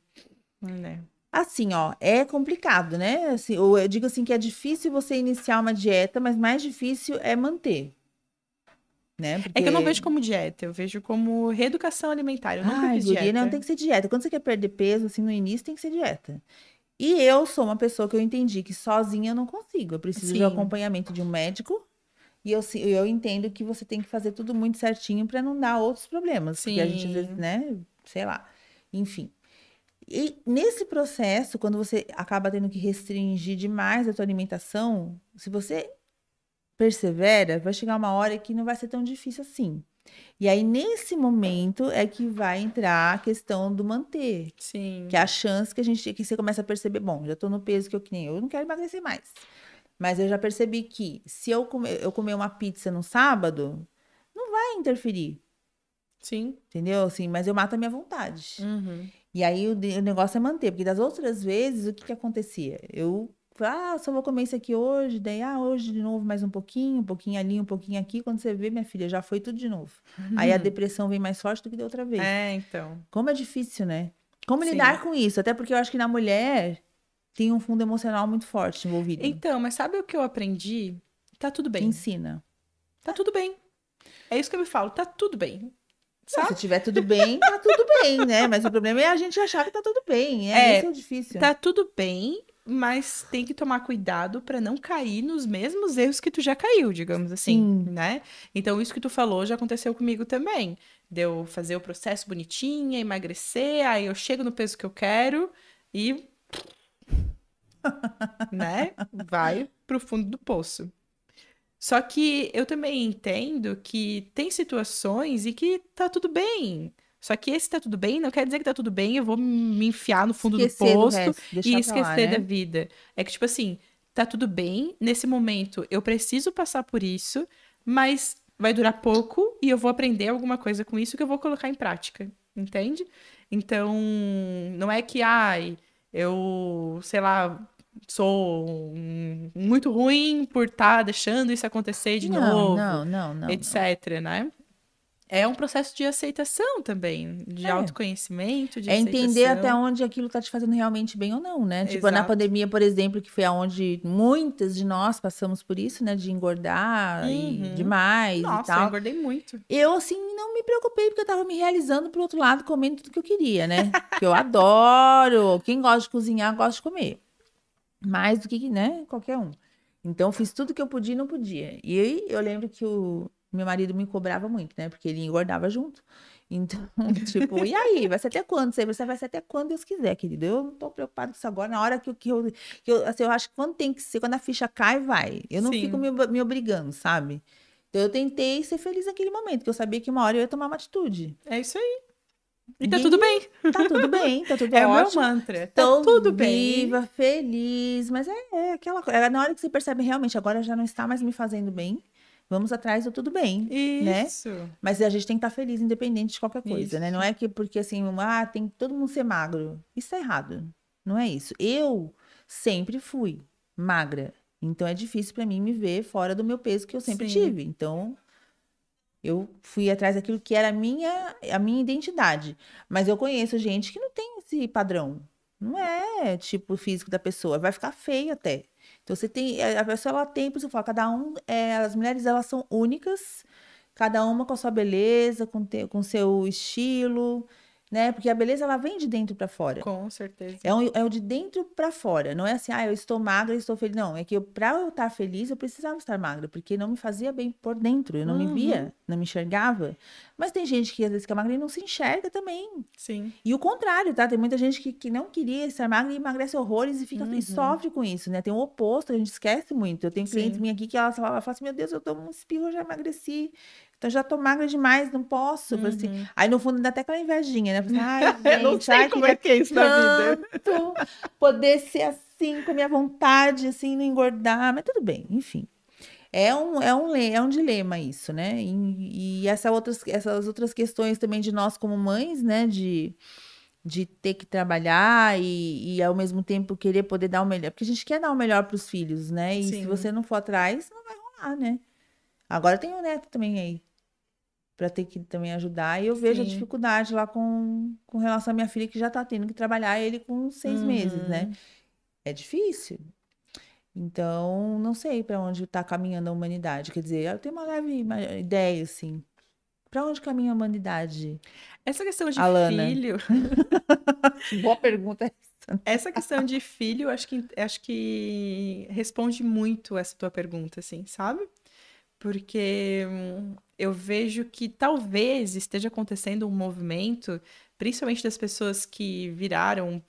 É. Assim, ó, é complicado, né? Assim, ou eu digo assim que é difícil você iniciar uma dieta, mas mais difícil é manter. Né? Porque... É que eu não vejo como dieta, eu vejo como reeducação alimentar. Eu nunca Ai, fiz guria, dieta. Não, tem que ser dieta. Quando você quer perder peso, assim, no início tem que ser dieta. E eu sou uma pessoa que eu entendi que sozinha eu não consigo. Eu preciso Sim. de acompanhamento de um médico. E eu, eu entendo que você tem que fazer tudo muito certinho para não dar outros problemas. Sim. Porque a gente, às vezes, né? Sei lá. Enfim. E nesse processo, quando você acaba tendo que restringir demais a tua alimentação, se você persevera, vai chegar uma hora que não vai ser tão difícil assim. E aí, nesse momento, é que vai entrar a questão do manter. Sim. Que é a chance que a gente que você começa a perceber, bom, já tô no peso que eu que nem eu, eu não quero emagrecer mais. Mas eu já percebi que se eu comer, eu comer uma pizza no sábado, não vai interferir. Sim. Entendeu? Assim, mas eu mato a minha vontade. Uhum. E aí o, o, negócio é manter, porque das outras vezes, o que, que acontecia? Eu ah, só vou comer isso aqui hoje, daí, ah, hoje de novo mais um pouquinho, um pouquinho ali, um pouquinho aqui. Quando você vê, minha filha, já foi tudo de novo. Uhum. Aí a uhum. depressão vem mais forte do que da outra vez. É, então. Como é difícil, né? Como Sim. lidar com isso? Até porque eu acho que na mulher tem um fundo emocional muito forte envolvido. Então, mas sabe o que eu aprendi? Tá tudo bem. Ensina. Tá tudo bem. É isso que eu me falo, tá tudo bem. Sabe? Se tiver tudo bem, tá tudo bem, né? Mas o problema é a gente achar que tá tudo bem. É, é, é difícil. Tá tudo bem mas tem que tomar cuidado para não cair nos mesmos erros que tu já caiu, digamos assim, Sim. né? Então isso que tu falou já aconteceu comigo também. Deu de fazer o processo bonitinha, emagrecer, aí eu chego no peso que eu quero e né? Vai pro fundo do poço. Só que eu também entendo que tem situações e que tá tudo bem. Só que esse tá tudo bem não quer dizer que tá tudo bem, eu vou me enfiar no fundo esquecer do posto do e esquecer lá, né? da vida. É que, tipo assim, tá tudo bem, nesse momento eu preciso passar por isso, mas vai durar pouco e eu vou aprender alguma coisa com isso que eu vou colocar em prática, entende? Então, não é que, ai, eu, sei lá, sou muito ruim por estar tá deixando isso acontecer de não, novo, não, não, não, etc, não. né? É um processo de aceitação também, de É. autoconhecimento, de É entender aceitação. até onde aquilo tá te fazendo realmente bem ou não, né? Tipo, na Exato. pandemia, por exemplo, que foi aonde muitas de nós passamos por isso, né? De engordar e Uhum. demais e Nossa, eu tal. engordei muito. Eu, assim, não me preocupei, porque eu tava me realizando pro outro lado, comendo tudo que eu queria, né? Que eu adoro. Quem gosta de cozinhar, gosta de comer. Mais do que, né? Qualquer um. Então, eu fiz tudo que eu podia e não podia. E aí, eu lembro que o meu marido me cobrava muito, né? Porque ele engordava junto. Então, tipo, e aí? Vai ser até quando? Você vai ser até quando Deus quiser, querido. Eu não tô preocupado com isso agora. Na hora que, eu- que, eu, que eu, assim, eu acho que quando tem que ser, quando a ficha cai, vai. Eu não Sim. fico me, me obrigando, sabe? Então, eu tentei ser feliz naquele momento, que eu sabia que uma hora eu ia tomar uma atitude. É isso aí. E tá Ninguém- tudo bem. Tá tudo bem, tá tudo É o meu ótimo. mantra. Tá Tô tudo bem. viva, feliz, mas é, é aquela coisa. É na hora que você percebe realmente, agora já não está mais me fazendo bem. Vamos atrás do tudo bem. né? Isso. Mas a gente tem que estar feliz, independente de qualquer coisa, Isso. né? Não é que porque assim, ah, tem que todo mundo ser magro. Isso é errado. Não é isso. Eu sempre fui magra. Então é difícil pra mim me ver fora do meu peso que eu sempre Sim. tive. Então eu fui atrás daquilo que era a minha, a minha identidade. Mas eu conheço gente que não tem esse padrão. Não é tipo físico da pessoa, vai ficar feio até. Então você tem, a pessoa ela tem, por isso eu falo, cada um, é, as mulheres elas são únicas, cada uma com a sua beleza, com te, com seu estilo, né? Porque a beleza ela vem de dentro pra fora. Com certeza. É, um, é o de dentro pra fora. Não é assim, ah, eu estou magra e estou feliz. Não, é que eu, pra eu estar feliz, eu precisava estar magra, porque não me fazia bem por dentro. Eu não me Uhum. via, não me enxergava. Mas tem gente que às vezes fica magra e não se enxerga também. Sim. E o contrário, tá? Tem muita gente que, que não queria estar magra e emagrece horrores e fica e Uhum. sofre com isso, né? Tem o oposto, a gente esquece muito. Eu tenho clientes Sim. minhas aqui que ela fala assim: meu Deus, eu tomo um espirro, eu já emagreci. Então já tô magra demais, não posso. Assim, Uhum. Aí no fundo dá até aquela invejinha, né? Assim, Ai, gente, Eu não sei ai, como é que é isso na vida. poder ser assim, com a minha vontade, assim, não engordar. Mas tudo bem, enfim. É um, é um, é um dilema isso, né? E, e essa outras, essas outras questões também de nós como mães, né? De, de ter que trabalhar e, e ao mesmo tempo querer poder dar o melhor. Porque a gente quer dar o melhor para os filhos, né? E se Sim. você não for atrás, não vai rolar, né? Agora tem o neto também aí. Pra ter que também ajudar. E eu vejo a Sim. dificuldade lá com, com relação à minha filha, que já tá tendo que trabalhar ele com seis meses, né? Uhum. É difícil. Então, não sei para onde está caminhando a humanidade. Quer dizer, eu tenho uma leve ideia, assim. Para onde caminha a humanidade? Essa questão de Alana. filho, Boa pergunta essa. essa questão de filho, acho que acho que responde muito essa tua pergunta, assim, sabe? Porque hum, eu vejo que talvez esteja acontecendo um movimento, principalmente das pessoas que viraram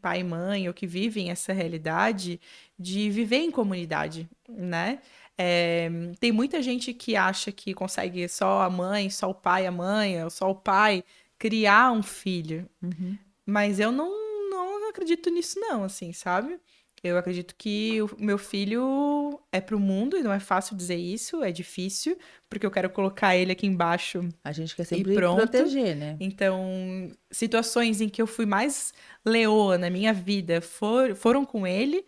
pai e mãe ou que vivem essa realidade de viver em comunidade, né? É, tem muita gente que acha que consegue só a mãe, só o pai, a mãe, ou só o pai criar um filho. Uhum. Mas eu não, não acredito nisso, não, assim, sabe? Eu acredito que o meu filho é pro mundo, e não é fácil dizer isso, é difícil, porque eu quero colocar ele aqui embaixo. A gente quer sempre proteger, né? Então, situações em que eu fui mais leoa na minha vida for- foram com ele.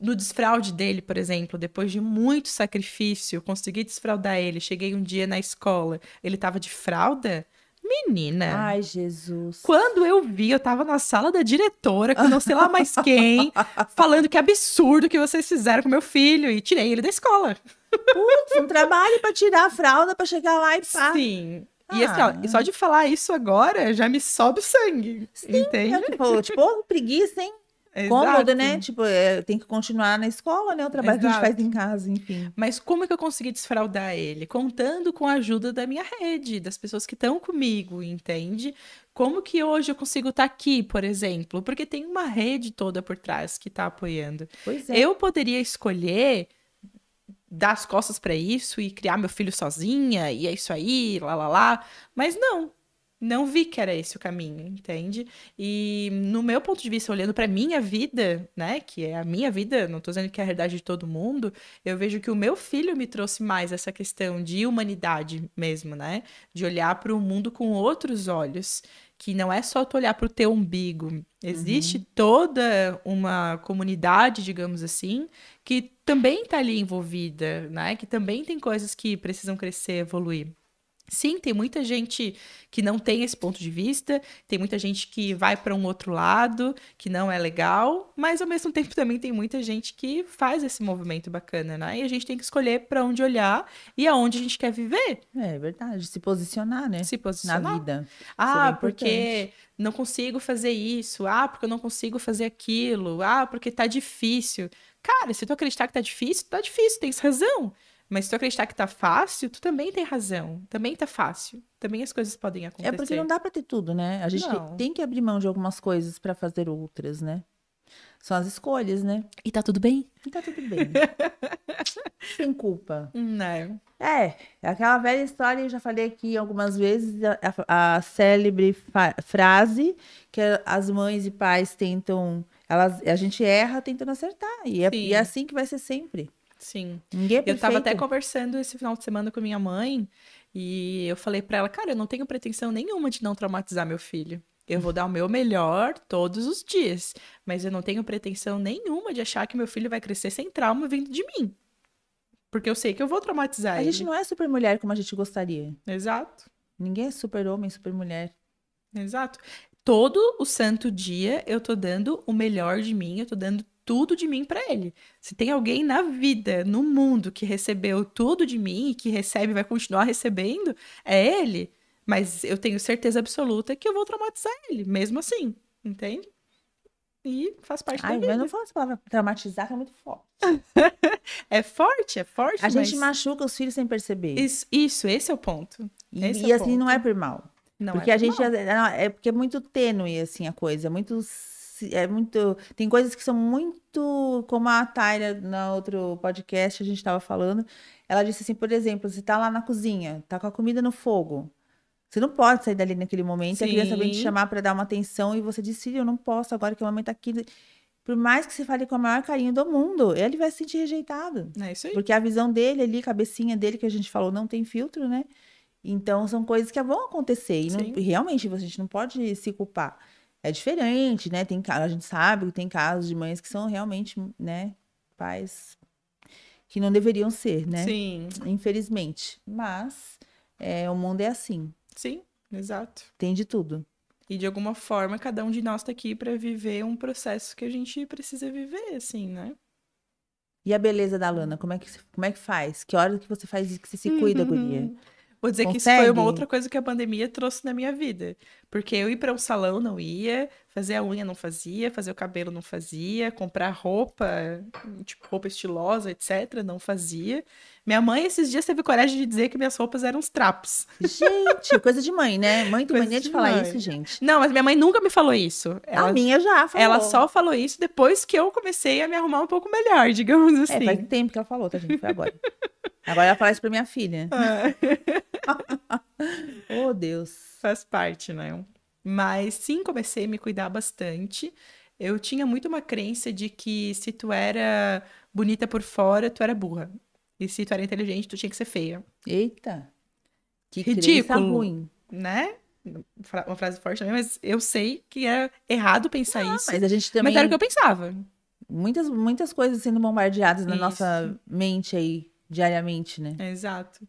No desfraude dele, por exemplo, depois de muito sacrifício, consegui desfraudar ele. Cheguei um dia na escola, ele tava de fralda. Menina, Ai, Jesus. quando eu vi, eu tava na sala da diretora, com não sei lá mais quem, falando que absurdo que vocês fizeram com meu filho, e tirei ele da escola. Putz, um trabalho para tirar a fralda para chegar lá e pá. Sim. E assim, ó, Ah. só de falar isso agora, já me sobe o sangue. entende? É, tipo, tipo, preguiça, hein? Cômodo, né? Tipo, é, tem que continuar na escola, né? O trabalho que a gente Exato. faz em casa, enfim. Mas como é que eu consegui desfraudar ele? Contando com a ajuda da minha rede, das pessoas que estão comigo, entende? Como que hoje eu consigo estar aqui, por exemplo? Porque tem uma rede toda por trás que está apoiando. Pois é. Eu poderia escolher dar as costas para isso e criar meu filho sozinha, e é isso aí, lá lá lá, mas não. Não vi que era esse o caminho, entende? E no meu ponto de vista, olhando para minha vida, né, que é a minha vida, não tô dizendo que é a realidade de todo mundo, eu vejo que o meu filho me trouxe mais essa questão de humanidade mesmo, né? De olhar para o mundo com outros olhos, que não é só tu olhar para o teu umbigo. Existe toda uma comunidade, digamos assim, que também está ali envolvida, né? Que também tem coisas que precisam crescer, evoluir. Sim, tem muita gente que não tem esse ponto de vista, tem muita gente que vai para um outro lado, que não é legal, mas ao mesmo tempo também tem muita gente que faz esse movimento bacana, né? E a gente tem que escolher para onde olhar e aonde a gente quer viver. É verdade, se posicionar, né? Se posicionar. Na vida. Ah, porque não consigo fazer isso. Ah, porque eu não consigo fazer aquilo. Ah, porque tá difícil. Cara, se tu acreditar que tá difícil, tá difícil, tens razão. Mas se tu acreditar que tá fácil, tu também tem razão. Também tá fácil. Também as coisas podem acontecer. É porque não dá pra ter tudo, né? A gente Não. tem que abrir mão de algumas coisas pra fazer outras, né? São as escolhas, né? E tá tudo bem? E tá tudo bem. Sem culpa. Não. É, é aquela velha história, eu já falei aqui algumas vezes, a, a- a célebre frase que as mães e pais tentam. Elas, a gente erra tentando acertar. E é, e é assim que vai ser sempre. Sim. Ninguém é Eu perfeito. tava até conversando esse final de semana com minha mãe e eu falei pra ela, cara, eu não tenho pretensão nenhuma de não traumatizar meu filho. Eu vou dar o meu melhor todos os dias, mas eu não tenho pretensão nenhuma de achar que meu filho vai crescer sem trauma vindo de mim. Porque eu sei que eu vou traumatizar A ele. gente não é super mulher como a gente gostaria. Exato. Ninguém é super homem, super mulher. Exato. Todo o santo dia eu tô dando o melhor de mim, eu tô dando tudo de mim pra ele. Se tem alguém na vida, no mundo, que recebeu tudo de mim e que recebe e vai continuar recebendo, é ele. Mas eu tenho certeza absoluta que eu vou traumatizar ele, mesmo assim, entende? E faz parte Ai, da vida. não fala essa palavra traumatizar, que é muito forte. É forte, é forte, A gente mas... machuca os filhos sem perceber. Isso, isso, esse é o ponto. E, é e o assim, não é ponto. por mal. Não porque é a gente normal. é, porque é muito tênue assim a coisa, é muito é muito tem coisas que são muito como a Tyra no outro podcast a gente estava falando, ela disse assim, por exemplo, você tá lá na cozinha, tá com a comida no fogo. Você não pode sair dali naquele momento, e a criança vem te Sim. chamar para dar uma atenção e você diz, filho, eu não posso agora que a mamãe tá aqui. Por mais que você fale com o maior carinho do mundo, ele vai se sentir rejeitado. É isso aí. Porque a visão dele ali, a cabecinha dele, que a gente falou, não tem filtro, né? Então, são coisas que vão acontecer. E não- e realmente, a gente não pode se culpar. É diferente, né? Tem, a gente sabe que tem casos de mães que são realmente, né? Pais que não deveriam ser, né? Sim, Infelizmente. Mas é, o mundo é assim. sim, exato. Tem de tudo. E de alguma forma, cada um de nós tá aqui pra viver um processo que a gente precisa viver, assim, né? E a beleza da Lana, como é que, como é que faz? Que hora que você faz isso? Que você se cuida, guria? Vou dizer que isso foi Consegue? uma outra coisa que a pandemia trouxe na minha vida. Porque eu ir para um salão não ia, fazer a unha não fazia, fazer o cabelo não fazia, comprar roupa, tipo roupa estilosa, etc, não fazia. Minha mãe esses dias teve coragem de dizer que minhas roupas eram uns trapos. Gente, coisa de mãe, né? Mãe tem mania de de falar mãe. isso, gente. Não, mas minha mãe nunca me falou isso. Ela, A minha já falou. ela só falou isso depois que eu comecei a me arrumar um pouco melhor, digamos É, assim. faz tempo que ela falou, tá, gente? Foi agora. Agora ela fala isso pra minha filha. Oh, Deus. Faz parte, né? Mas sim, comecei a me cuidar bastante. Eu tinha muito uma crença de que se tu era bonita por fora, tu era burra. E se tu era inteligente, tu tinha que ser feia, Eita. Que Ridículo. ruim. né? Uma frase forte também, mas eu sei que é errado pensar isso. Mas a gente Mas também... era o que eu pensava. muitas, muitas coisas sendo bombardeadas na Isso. nossa mente aí, diariamente, né? Exato.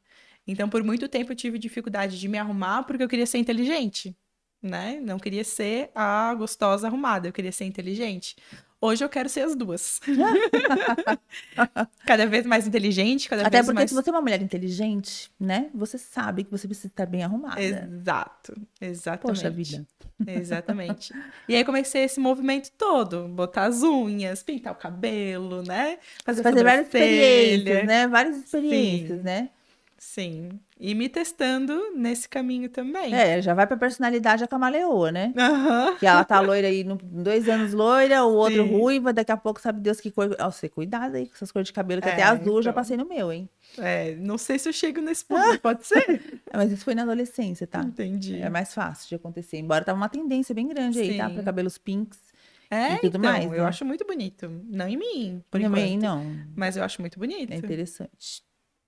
Então, por muito tempo eu tive dificuldade de me arrumar porque eu queria ser inteligente, né? Não queria ser a gostosa arrumada, eu queria ser inteligente. Hoje eu quero ser as duas. cada vez mais inteligente, cada Até vez porque mais. se você é uma mulher inteligente, né? Você sabe que você precisa estar bem arrumada. Exato, exatamente. Poxa vida. Exatamente. E aí comecei esse movimento todo, botar as unhas, pintar o cabelo, né? Fazer, Fazer várias experiências, né? Várias experiências, Sim. né? Sim. E me testando nesse caminho também. É, já vai pra personalidade a camaleoa, né? Aham. Que ela tá loira aí, dois anos loira, o outro Sim. ruiva, daqui a pouco sabe Deus que cor. Ó, você cuidado aí com essas cores de cabelo, que É, até azul eu já então. passei no meu, hein? É, não sei se eu chego nesse ponto, pode ser? É, Mas isso foi na adolescência, tá? Entendi. É mais fácil de acontecer. Embora tava uma tendência bem grande aí, tá? Sim. Pra cabelos pinks. É, e tudo então, mais, eu né? acho muito bonito. Não em mim, por Também enquanto. não. Mas eu acho muito bonito. É interessante.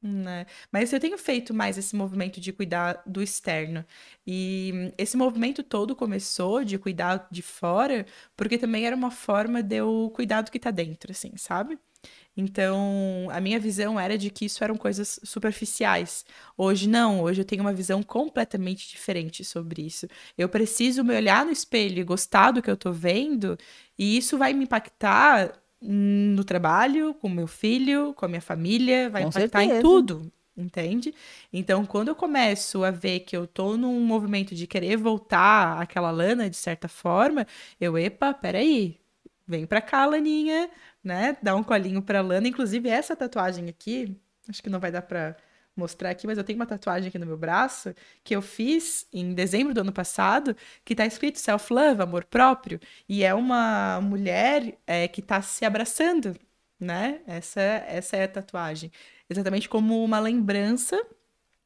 Né? Mas eu tenho feito mais esse movimento de cuidar do externo. E esse movimento todo começou de cuidar de fora, porque também era uma forma de eu cuidar do que tá dentro, assim, sabe? Então, a minha visão era de que isso eram coisas superficiais. Hoje não, hoje eu tenho uma visão completamente diferente sobre isso. Eu preciso me olhar no espelho e gostar do que eu tô vendo, e isso vai me impactar no trabalho, com meu filho, com a minha família, vai Com impactar certeza. em tudo, entende? Então, quando eu começo a ver que eu tô num movimento de querer voltar àquela lana de certa forma, eu, epa, peraí, vem pra cá, Laninha, né? Dá um colinho pra Lana. Inclusive, essa tatuagem aqui, acho que não vai dar pra mostrar aqui, mas eu tenho uma tatuagem aqui no meu braço que eu fiz em dezembro do ano passado, que tá escrito self-love, amor próprio, e é uma mulher é, que tá se abraçando, né? Essa, essa é a tatuagem. Exatamente como uma lembrança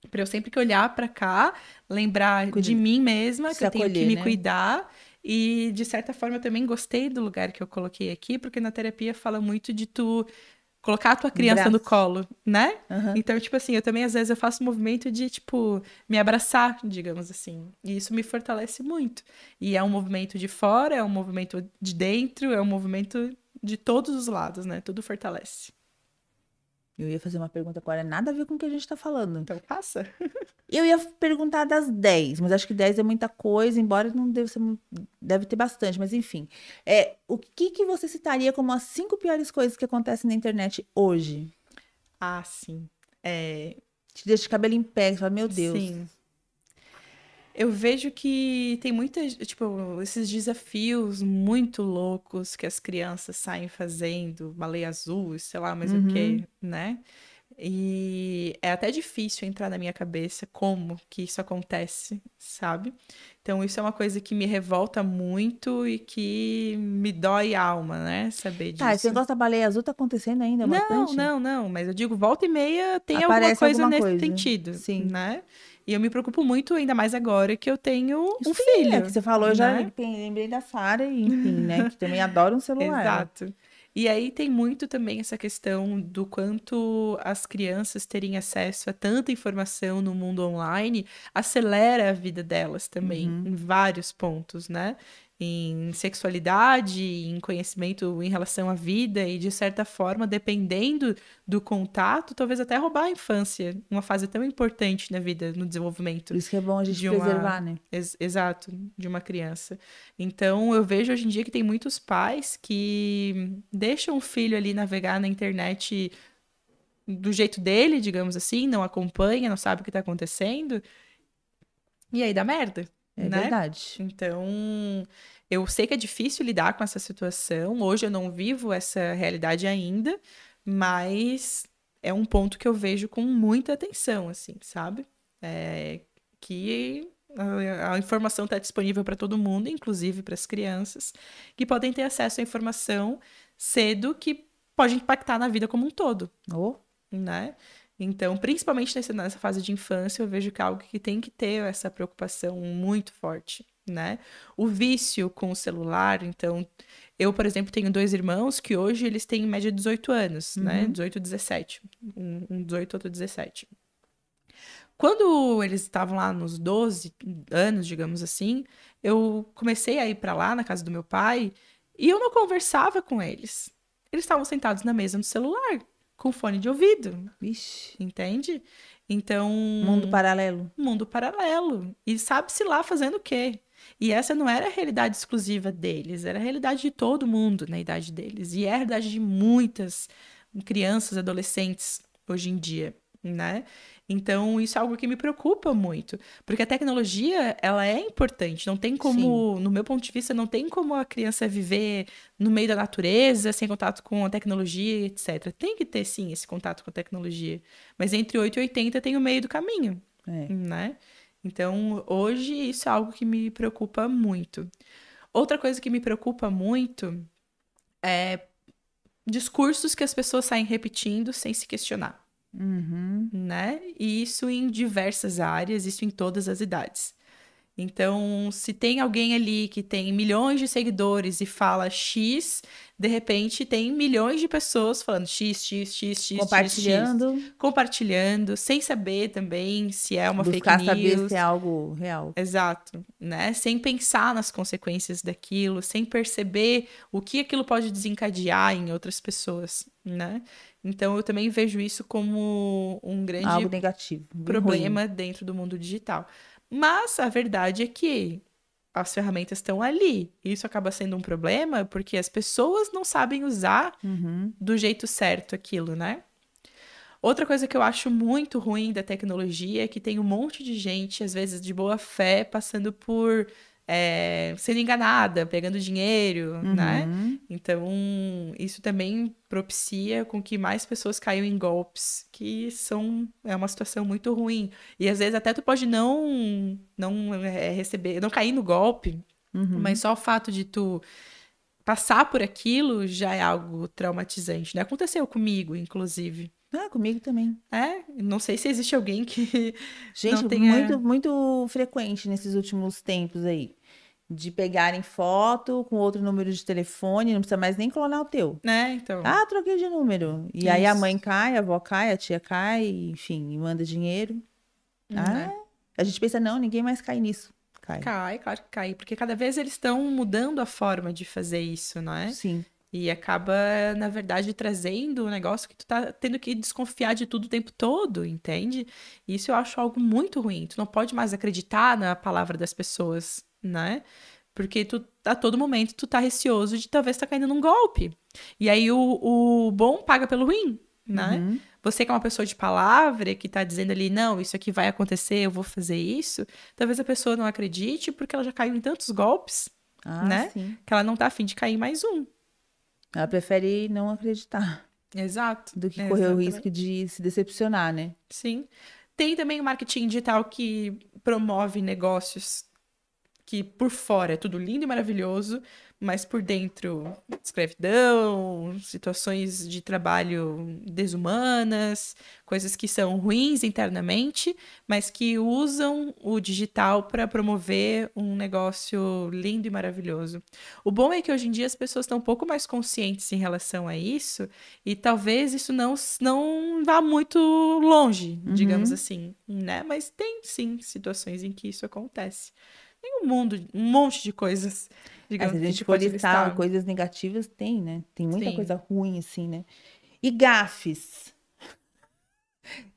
para eu sempre que olhar pra cá, lembrar Cuida- de mim mesma, que se eu tenho que acolher, me né? cuidar. E, de certa forma, eu também gostei do lugar que eu coloquei aqui, porque na terapia fala muito de tu colocar a tua criança no braço. colo, né? Aham. Então, tipo assim, eu também às vezes eu faço movimento de, tipo, me abraçar, digamos assim. E isso me fortalece muito. E é um movimento de fora, é um movimento de dentro, é um movimento de todos os lados, né? Tudo fortalece. Eu ia fazer uma pergunta agora, nada a ver com o que a gente tá falando. Então, faça. Eu ia perguntar das 10, mas acho que 10 é muita coisa, embora não deve ser, deve ter bastante, mas enfim. É, o que que você citaria como as cinco piores coisas que acontecem na internet hoje? Ah, sim. É, Te deixa de cabelo em pé, você fala, meu Deus. Sim. Eu vejo que tem muitas, tipo, esses desafios muito loucos que as crianças saem fazendo, baleia azul, sei lá, mas o quê, né? E é até difícil entrar na minha cabeça como que isso acontece, sabe? Então isso é uma coisa que me revolta muito e que me dói a alma, né? Saber disso. Tá, esse negócio da baleia azul tá acontecendo ainda Não, bastante? não, não, mas eu digo, volta e meia tem alguma Aparece coisa alguma nesse coisa. sentido, Sim. né? E eu me preocupo muito, ainda mais agora que eu tenho um Sim, filho. É que você falou, eu já né? lembrei da Sara, e enfim, né? Que também adora um celular. Exato. E aí tem muito também essa questão do quanto as crianças terem acesso a tanta informação no mundo online acelera a vida delas também, Uhum. em vários pontos, né? Em sexualidade, em conhecimento em relação à vida e, de certa forma, dependendo do contato, talvez até roubar a infância, uma fase tão importante na vida, no desenvolvimento. Por isso que é bom a gente De uma- preservar, né? Ex- exato, de uma criança. Então, eu vejo hoje em dia que tem muitos pais que deixam o filho ali navegar na internet do jeito dele, digamos assim, não acompanha, não sabe o que tá acontecendo. E aí dá merda, É né? verdade. Então, eu sei que é difícil lidar com essa situação. Hoje eu não vivo essa realidade ainda, mas é um ponto que eu vejo com muita atenção, assim, sabe? É, que a, a informação está disponível para todo mundo, inclusive para as crianças, que podem ter acesso à informação cedo que pode impactar na vida como um todo Oh, né? Então, principalmente nessa, fase de infância, eu vejo que é algo que tem que ter essa preocupação muito forte, né? O vício com o celular, então, eu, por exemplo, tenho dois irmãos que hoje eles têm em média 18 anos, né? 18, 17. Um, um 18, outro 17. Quando eles estavam lá nos 12 anos, digamos assim, eu comecei a ir pra lá, na casa do meu pai, e eu não conversava com eles. Eles estavam sentados na mesa no celular, com fone de ouvido, vixe. entende? Então, Mundo paralelo. mundo paralelo. E sabe-se lá fazendo o quê? E essa não era a realidade exclusiva deles, era a realidade de todo mundo na idade deles. E é a realidade de muitas crianças, adolescentes hoje em dia, né? Então, isso é algo que me preocupa muito, porque a tecnologia, ela é importante, não tem como, no meu ponto de vista, não tem como a criança viver no meio da natureza, sem contato com a tecnologia, etc. Tem que ter, sim, esse contato com a tecnologia, mas entre 8 e 80 tem o meio do caminho, É. né? Então, hoje, isso é algo que me preocupa muito. Outra coisa que me preocupa muito é discursos que as pessoas saem repetindo sem se questionar Uhum. né? E isso em diversas áreas, isso em todas as idades. Então, se tem alguém ali que tem milhões de seguidores e fala X, de repente tem milhões de pessoas falando X, X, X, X, compartilhando, X, compartilhando, sem saber também se é uma buscar fake news. saber se é algo real. Exato, né? Sem pensar nas consequências daquilo, sem perceber o que aquilo pode desencadear em outras pessoas, né? Então eu também vejo isso como um grande algo negativo, problema ruim. dentro do mundo digital. Mas a verdade é que as ferramentas estão ali. Isso acaba sendo um problema porque as pessoas não sabem usar Uhum. do jeito certo aquilo, né? Outra coisa que eu acho muito ruim da tecnologia é que tem um monte de gente, às vezes de boa fé, passando por é, sendo enganada, pegando dinheiro, né? Uhum. Então, isso também propicia com que mais pessoas caiam em golpes, que são é uma situação muito ruim. E às vezes até tu pode não não é, receber, não cair no golpe, Uhum. mas só o fato de tu passar por aquilo já é algo traumatizante, né? Aconteceu comigo, inclusive. Ah, comigo também. É, não sei se existe alguém que Gente, tenha... muito, muito frequente nesses últimos tempos aí. De pegarem foto com outro número de telefone, não precisa mais nem clonar o teu. né, então. Ah, troquei de número. E aí a Isso. mãe cai, a avó cai, a tia cai, enfim, e manda dinheiro. né? Ah, a gente pensa, não, ninguém mais cai nisso. Cai. Cai, claro que cai, porque cada vez eles estão mudando a forma de fazer isso, não é? Sim. E acaba, na verdade, trazendo um negócio que tu tá tendo que desconfiar de tudo o tempo todo, entende? Isso eu acho algo muito ruim. Tu não pode mais acreditar na palavra das pessoas, né? Porque tu, a todo momento, tu tá receoso de talvez tá caindo num golpe. E aí o, o bom paga pelo ruim, né? Uhum. Você que é uma pessoa de palavra, que tá dizendo ali, não, isso aqui vai acontecer, eu vou fazer isso, talvez a pessoa não acredite porque ela já caiu em tantos golpes Ah, Né? sim. que ela não tá afim de cair mais um. Ela prefere não acreditar Exato. do que correr o Exatamente. risco de se decepcionar, né? Sim. Tem também o marketing digital que promove negócios que por fora é tudo lindo e maravilhoso, mas por dentro escravidão, situações de trabalho desumanas, coisas que são ruins internamente, mas que usam o digital para promover um negócio lindo e maravilhoso. O bom é que hoje em dia as pessoas estão um pouco mais conscientes em relação a isso e talvez isso não, não vá muito longe, digamos Uhum. assim, né? Mas tem sim situações em que isso acontece. Tem um mundo, um monte de coisas, É, digamos, se a gente pode listar listar. coisas negativas, tem, né? Tem muita Sim. coisa ruim, assim, né? E gafes.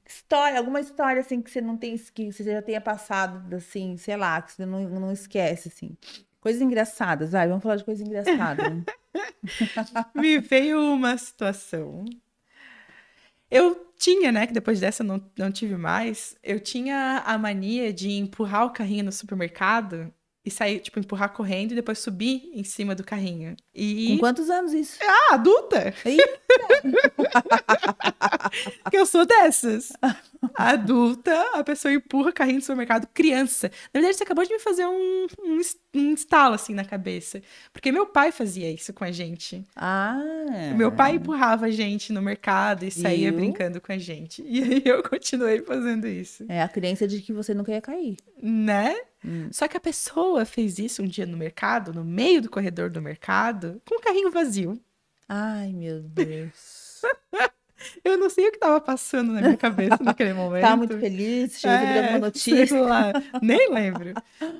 História, alguma história, assim, que você não tem, que você já tenha passado, assim, sei lá, que você não, não esquece, assim. Coisas engraçadas, vai, vamos falar de coisas engraçadas. né? Me veio uma situação. Eu tinha, né, que depois dessa eu não, não tive mais, eu tinha a mania de empurrar o carrinho no supermercado e sair, tipo, empurrar correndo e depois subir em cima do carrinho. E. Com quantos anos isso? Ah, adulta! Que eu sou dessas. Adulta, a pessoa empurra carrinho do supermercado, criança. Na verdade, você acabou de me fazer um, um, um estalo assim na cabeça. Porque meu pai fazia isso com a gente. Ah. Meu pai empurrava a gente no mercado e saía brincando com a gente. E aí eu continuei fazendo isso. É a crença de que você nunca ia cair. Né? Hum. Só que a pessoa fez isso um dia no mercado, no meio do corredor do mercado, com o carrinho vazio. Ai, meu Deus. Eu não sei o que tava passando na minha cabeça naquele momento. Tava muito feliz, chegou a É, alguma notícia. lá, nem lembro.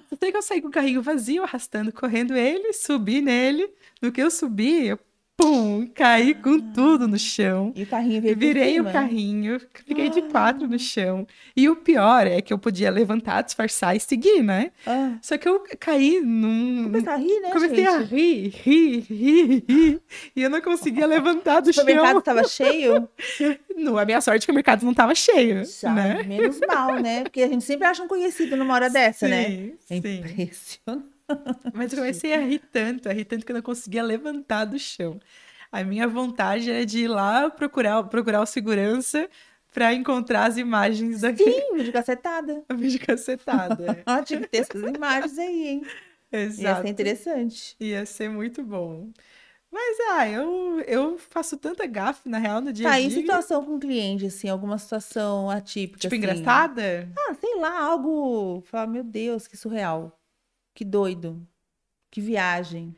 Só sei que eu saí com o carrinho vazio, arrastando, correndo ele, subi nele. No que eu subi, eu pum, caí com tudo no chão. E o carrinho veio Virei o cima. carrinho, fiquei de quatro no chão. E o pior é que eu podia levantar, disfarçar e seguir, né? Ah, Só que eu caí num. começar a rir, né, Comecei a gente? rir, rir, rir, rir. E eu não conseguia levantar do O chão. estava cheio? No, a minha sorte é que o mercado não tava cheio, Já, né? menos mal, né? Porque a gente sempre acha um conhecido numa hora dessa, né? Sim, É sim. impressionante. Mas eu comecei a rir tanto, a rir tanto que eu não conseguia levantar do chão. A minha vontade era de ir lá procurar, procurar o segurança para encontrar as imagens da Sim, vídeo cacetada. vídeo cacetada. Ah, tinha que ter essas imagens aí, hein? Ia Exato. ser interessante. Ia ser muito bom. Mas, ah, eu, eu faço tanta gafe, na real, no dia Tá, a e dia. situação com cliente, assim, alguma situação atípica, Tipo, assim? engraçada? Ah, sei lá, algo. Falar, meu Deus, que surreal. Que doido. Que viagem.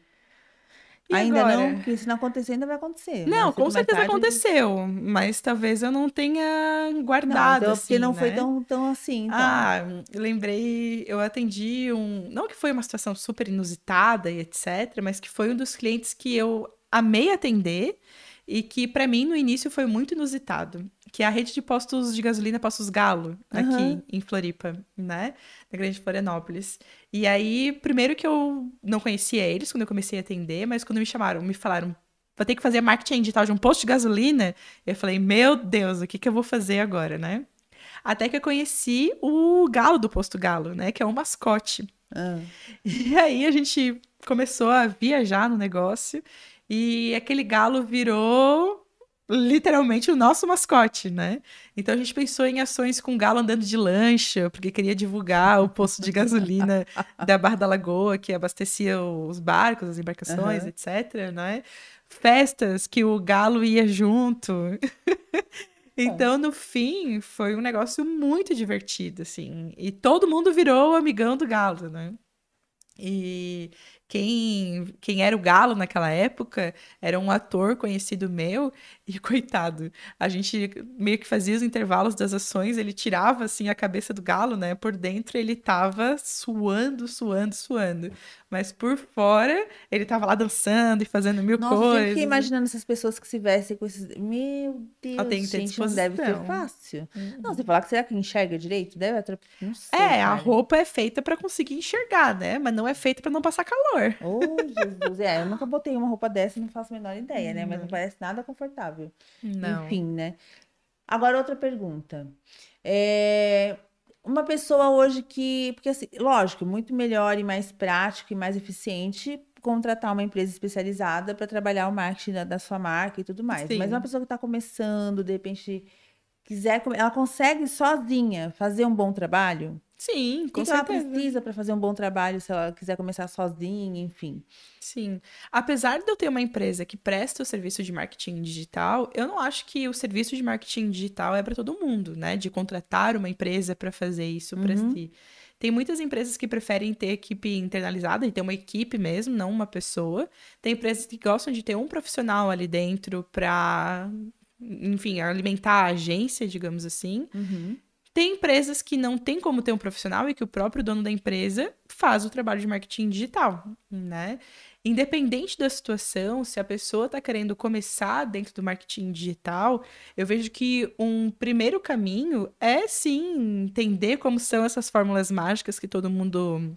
E ainda agora? não, porque se não acontecer, ainda vai acontecer. Não, mais cedo com certeza tarde, aconteceu, mas talvez eu não tenha Não, guardado, então, porque assim, não foi né? tão, tão assim. Então. Ah, eu lembrei, eu atendi um. Não que foi uma situação super inusitada e etc., mas que foi um dos clientes que eu amei atender e que pra mim no início foi muito inusitado, que é a rede de postos de gasolina Postos Galo, aqui Aham. em Floripa, né? Na Grande Florianópolis. E aí, primeiro que eu não conhecia eles quando eu comecei a atender, mas quando me chamaram, me falaram. Vou ter que fazer marketing digital de um posto de gasolina. Eu falei, meu Deus, o que, que eu vou fazer agora, né? Até que eu conheci o galo do posto galo, né? Que é um mascote. Ah. E aí a gente começou a viajar no negócio e aquele galo virou literalmente o nosso mascote, né? Então a gente pensou em ações com o galo andando de lancha, porque queria divulgar o posto de gasolina da Barra da Lagoa, que abastecia os barcos, as embarcações, Aham. etc, né? Festas que o galo ia junto. Então, no fim, foi um negócio muito divertido, assim. E todo mundo virou amigão do Galo, né? E quem, quem era o Galo naquela época era um ator conhecido meu, e coitado, a gente meio que fazia os intervalos das ações, ele tirava assim a cabeça do galo, né? Por dentro ele tava suando, suando, suando. Mas por fora ele tava lá dançando e fazendo mil Nossa, eu coisas. fiquei imaginando essas pessoas que se vestem com esses. Meu Deus, tem que ter gente, não deve ser fácil. Uhum. Não, você falar que será que enxerga direito? Deve atrapalhar. É, a cara. roupa é feita pra conseguir enxergar, né? Mas não é feita pra não passar calor. Oh, Jesus. É, eu nunca botei uma roupa dessa e não faço a menor ideia, né? Mas não parece nada confortável. Não. Enfim, né? Agora, outra pergunta. É, Uma pessoa hoje que. Porque, assim, lógico, muito melhor e mais prático e mais eficiente contratar uma empresa especializada para trabalhar o marketing da, da sua marca e tudo mais. Mas Sim. uma pessoa que está começando, de repente, quiser. Ela consegue sozinha fazer um bom trabalho? Sim, O com que, que ela certeza. precisa para fazer um bom trabalho se ela quiser começar sozinha, enfim? Sim. Apesar de eu ter uma empresa que presta o serviço de marketing digital, eu não acho que o serviço de marketing digital é para todo mundo, né? De contratar uma empresa para fazer isso para Uhum. si. Tem muitas empresas que preferem ter equipe internalizada e ter uma equipe mesmo, não uma pessoa. Tem empresas que gostam de ter um profissional ali dentro para, enfim, alimentar a agência, digamos assim. Uhum. Tem empresas que não tem como ter um profissional e que o próprio dono da empresa faz o trabalho de marketing digital, né? Independente da situação, se a pessoa está querendo começar dentro do marketing digital, eu vejo que um primeiro caminho é sim entender como são essas fórmulas mágicas que todo mundo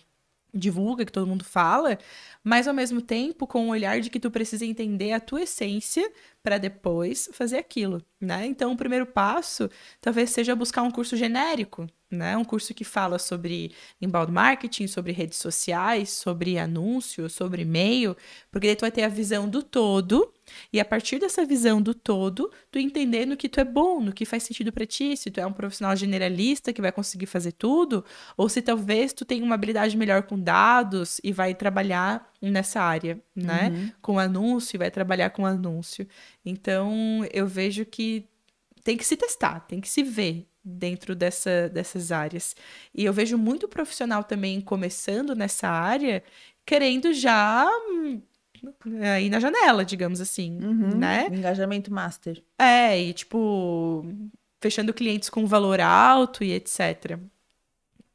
divulga, que todo mundo fala, mas ao mesmo tempo com o olhar de que tu precisa entender a tua essência para depois fazer aquilo, né? Então, o primeiro passo talvez seja buscar um curso genérico, né? Um curso que fala sobre inbound marketing, sobre redes sociais, sobre anúncio, sobre e-mail, porque daí tu vai ter a visão do todo e a partir dessa visão do todo, tu entender no que tu é bom, no que faz sentido para ti, se tu é um profissional generalista que vai conseguir fazer tudo, ou se talvez tu tem uma habilidade melhor com dados e vai trabalhar nessa área, né? Uhum. Com anúncio e vai trabalhar com anúncio. Então, eu vejo que tem que se testar, tem que se ver dentro dessa, dessas áreas. E eu vejo muito profissional também começando nessa área, querendo já hum, ir na janela, digamos assim, Uhum. né? Engajamento master. É, e tipo, fechando clientes com valor alto e etc.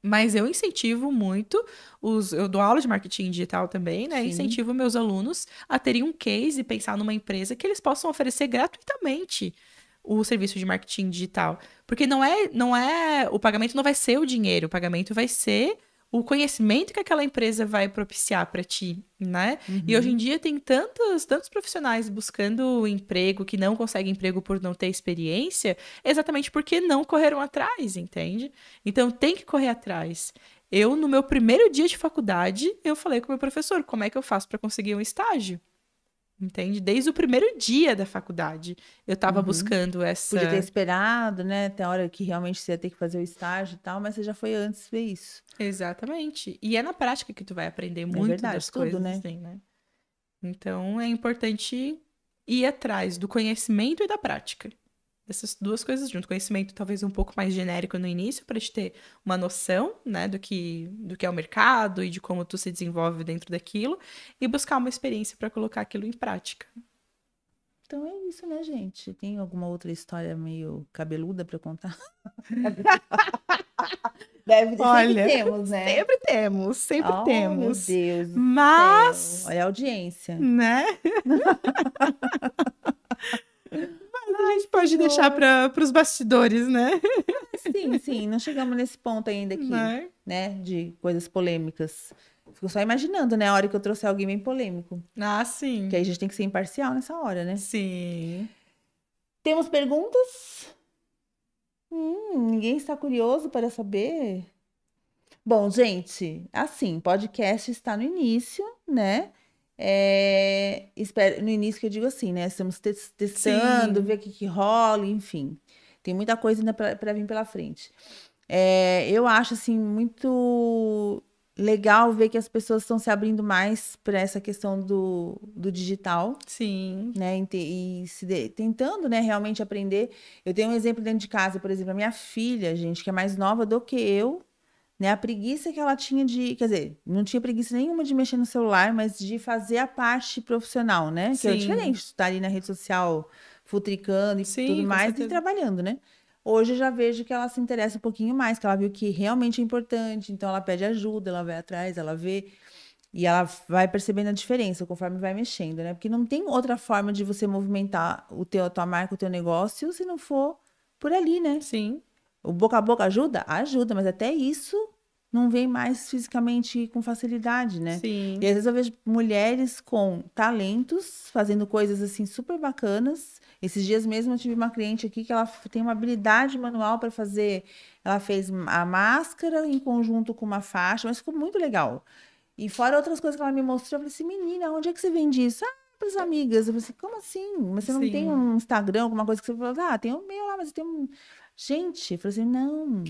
Mas eu incentivo muito os. Eu dou aula de marketing digital também, né? Sim. Incentivo meus alunos a terem um case e pensar numa empresa que eles possam oferecer gratuitamente o serviço de marketing digital. Porque não é, não é. O pagamento não vai ser o dinheiro, o pagamento vai ser o conhecimento que aquela empresa vai propiciar para ti, né? E hoje em dia tem tantos, tantos profissionais buscando emprego que não conseguem emprego por não ter experiência, exatamente porque não correram atrás, entende? Então tem que correr atrás. Eu, no meu primeiro dia de faculdade, eu falei com o meu professor, como é que eu faço para conseguir um estágio? Entende? Desde o primeiro dia da faculdade, eu estava Uhum. buscando essa. Podia ter esperado, né? Até a hora que realmente você ia ter que fazer o estágio e tal, mas você já foi antes ver isso. Exatamente. E é na prática que tu vai aprender muito verdade, das tudo, coisas, né? assim, né? Então é importante ir atrás do conhecimento e da prática. Essas duas coisas junto. Conhecimento talvez um pouco mais genérico no início, para te ter uma noção, né, do que, do que é o mercado e de como tu se desenvolve dentro daquilo, e buscar uma experiência para colocar aquilo em prática. Então é isso, né, gente? Tem alguma outra história meio cabeluda para contar? Deve ter, Olha, sempre temos, né? Sempre temos, sempre oh, temos. Meu Deus. Mas. Olha a audiência. né? A gente pode deixar para os bastidores, né? Sim, sim, não chegamos nesse ponto ainda aqui, Né? né? De coisas polêmicas. Fico só imaginando, né? A hora que eu trouxer alguém bem polêmico. Ah, sim. Que aí a gente tem que ser imparcial nessa hora, né? Sim. Temos perguntas? Hum, ninguém está curioso para saber? Bom, gente, assim, podcast está no início, né? É, espero, no início que eu digo assim, né? Estamos tes- testando, Sim. ver o que, que rola, enfim. Tem muita coisa ainda para vir pela frente. É, eu acho, assim, muito legal ver que as pessoas estão se abrindo mais para essa questão do, do digital Sim. né, e, e se de- tentando, né, realmente aprender. Eu tenho um exemplo dentro de casa, por exemplo, a minha filha, gente, que é mais nova do que eu, né, a preguiça que ela tinha de, quer dizer, não tinha preguiça nenhuma de mexer no celular, mas de fazer a parte profissional, né, que é Sim. diferente, estar ali na rede social futricando e Sim, tudo mais e trabalhando, né? Hoje eu já vejo que ela se interessa um pouquinho mais, que ela viu que realmente é importante, então ela pede ajuda, ela vai atrás, ela vê e ela vai percebendo a diferença conforme vai mexendo, né? Porque não tem outra forma de você movimentar o teu, a tua marca, o teu negócio, se não for por ali, né? Sim. O boca a boca ajuda? Ajuda, mas até isso não vem mais fisicamente com facilidade, né? Sim. E às vezes eu vejo mulheres com talentos fazendo coisas assim super bacanas. Esses dias mesmo eu tive uma cliente aqui que ela tem uma habilidade manual para fazer. Ela fez a máscara em conjunto com uma faixa, mas ficou muito legal. E fora outras coisas que ela me mostrou, eu falei assim: menina, onde é que você vende isso? Ah, para as amigas. Eu falei assim: como assim? Mas você não Sim. tem um Instagram, alguma coisa que você falou? Ah, tem o meu lá, mas eu tenho um. Gente, eu falei assim: não,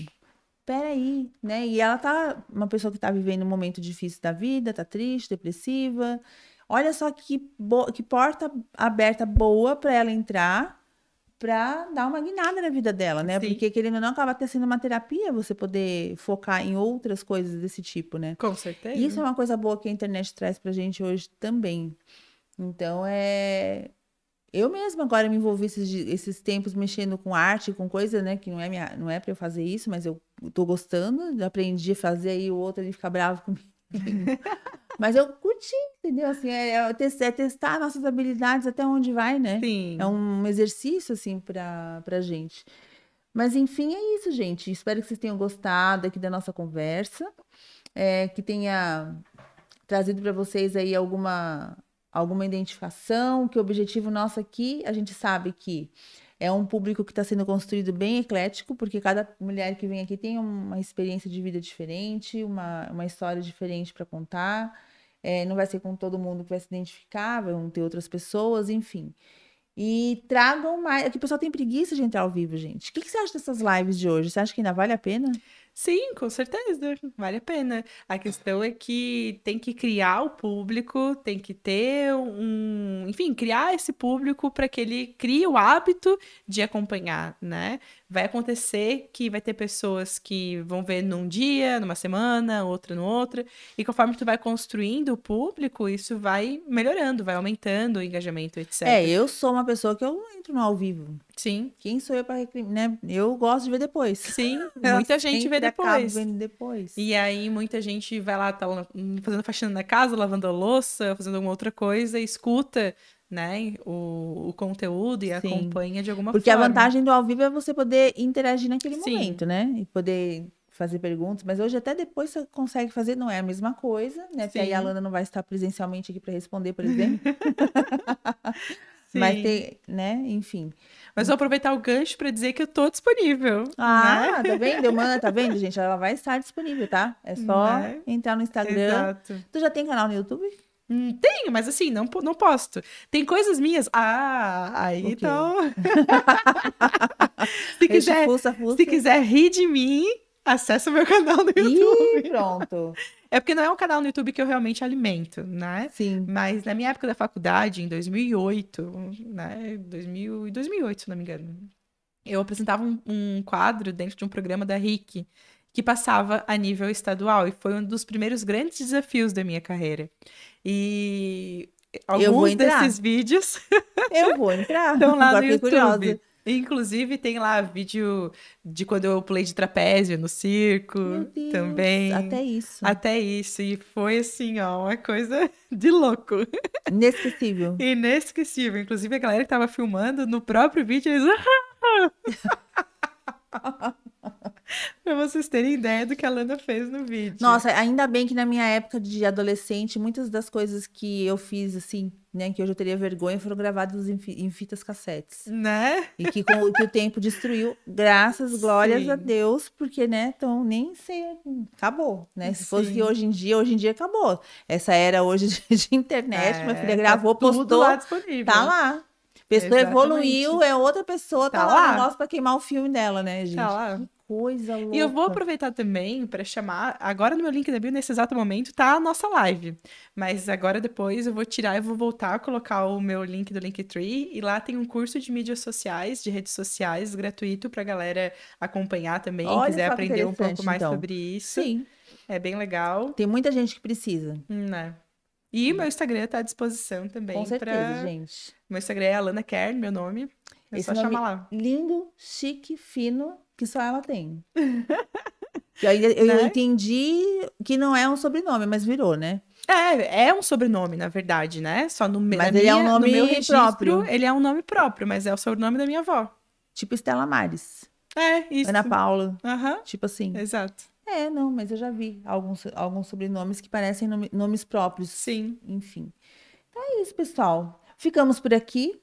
peraí, né? E ela tá uma pessoa que tá vivendo um momento difícil da vida, tá triste, depressiva. Olha só que, que porta aberta boa para ela entrar para dar uma guinada na vida dela, né? Sim. Porque querendo ou não, acaba até sendo uma terapia você poder focar em outras coisas desse tipo, né? Com certeza. Isso é uma coisa boa que a internet traz pra gente hoje também. Então, é. Eu mesma agora me envolvi esses, esses tempos mexendo com arte, com coisa, né? Que não é, minha, não é pra eu fazer isso, mas eu tô gostando. Aprendi a fazer aí o outro ele fica bravo comigo. mas eu curti, entendeu? Assim, é, é tes- é testar nossas habilidades até onde vai, né? Sim. É um exercício, assim, pra, pra gente. Mas, enfim, é isso, gente. Espero que vocês tenham gostado aqui da nossa conversa. é, que tenha trazido para vocês aí alguma, alguma identificação, que o objetivo nosso aqui, a gente sabe que é um público que está sendo construído bem eclético, porque cada mulher que vem aqui tem uma experiência de vida diferente, uma, uma história diferente para contar. É, não vai ser com todo mundo que vai se identificar, vão ter outras pessoas, enfim. E tragam mais. Aqui o pessoal tem preguiça de entrar ao vivo, gente. O que, que você acha dessas lives de hoje? Você acha que ainda vale a pena? Sim, com certeza, vale a pena. A questão é que tem que criar o público, tem que ter um, enfim, criar esse público para que ele crie o hábito de acompanhar, né? Vai acontecer que vai ter pessoas que vão ver num dia, numa semana, outra no outro, e conforme tu vai construindo o público, isso vai melhorando, vai aumentando o engajamento, etc. É, eu sou uma pessoa que eu entro no ao vivo. Sim, Quem sou eu para? Né? Eu gosto de ver depois. sim, muita gente vê depois. vendo depois. E aí muita gente vai lá, tá hum, fazendo faxina na casa, lavando a louça, fazendo alguma outra coisa, e escuta, né, o, o conteúdo e Sim. acompanha de alguma Porque a forma. vantagem do ao vivo é você poder interagir naquele Sim. momento, né? E poder fazer perguntas. Mas hoje até depois você consegue fazer, não é a mesma coisa, né? Porque aí a Sim. Alana não vai estar presencialmente aqui para responder, por exemplo. Mas Sim. tem, né? Enfim. Mas vou aproveitar o gancho para dizer que eu tô disponível, Ah, né? tá vendo? Mano, tá vendo, gente? Ela vai estar disponível, tá? É só Né? entrar no Instagram. Exato. Tu já tem canal no YouTube? Hum, Tenho, mas assim, não, não posto. Tem coisas minhas. Ah, aí Ok. então. se quiser, Fuça, fuça. se quiser rir de mim, acessa o meu canal no YouTube. Ih, pronto. É porque não é um canal no YouTube que eu realmente alimento, né? Sim. Mas na minha época da faculdade, em 2008, né? 2000, 2008, se não me engano, eu apresentava um, um quadro dentro de um programa da RIC que passava a nível estadual e foi um dos primeiros grandes desafios da minha carreira. E alguns desses vídeos eu vou entrar. estão lá no YouTube. Curiosa. Inclusive, tem lá vídeo de quando eu pulei de trapézio no circo Deus, também. Até isso. Até isso. E foi assim, ó, uma coisa de louco. Inesquecível. Inesquecível. Inclusive, a galera que tava filmando no próprio vídeo, eles. pra vocês terem ideia do que a Lana fez no vídeo. Nossa, ainda bem que na minha época de adolescente, muitas das coisas que eu fiz, assim, né, que hoje eu teria vergonha, foram gravadas em, em fitas cassetes. Né? E que, com, que o tempo destruiu, graças, glórias Sim. a Deus, porque, né, então nem sei, acabou, né? Se Sim. fosse hoje em dia, hoje em dia acabou. Essa era hoje de, de internet, é, minha filha gravou, tá postou, lá disponível. tá lá. Pessoa Exatamente. evoluiu, é outra pessoa, tá, tá lá, lá. Nossa, pra queimar o filme dela, né, gente? Tá lá. Coisa louca. E eu vou aproveitar também para chamar, agora no meu link da bio, nesse exato momento, tá a nossa live. Mas agora depois eu vou tirar e vou voltar a colocar o meu link do Linktree. E lá tem um curso de mídias sociais, de redes sociais, gratuito pra galera acompanhar também, Olha quiser aprender um pouco mais então. sobre isso. Sim. É bem legal. Tem muita gente que precisa. Né? E meu Instagram tá à disposição também. Com certeza, pra... gente. Meu Instagram é Alana Kern, meu nome. É Esse só nome chamar lá. Lindo, chique, fino, que só ela tem. eu, ainda, eu né? entendi que não é um sobrenome, mas virou, né? É, é um sobrenome, na verdade, né? Só no, mas ele minha, é um nome meu registro, próprio. Ele é um nome próprio, mas é o sobrenome da minha avó. Tipo Estela Mares. É, isso. Ana Paula. Uhum. Tipo assim. Exato. É, não, mas eu já vi alguns, alguns sobrenomes que parecem nome, nomes próprios. Sim. Enfim. Então é isso, pessoal. Ficamos por aqui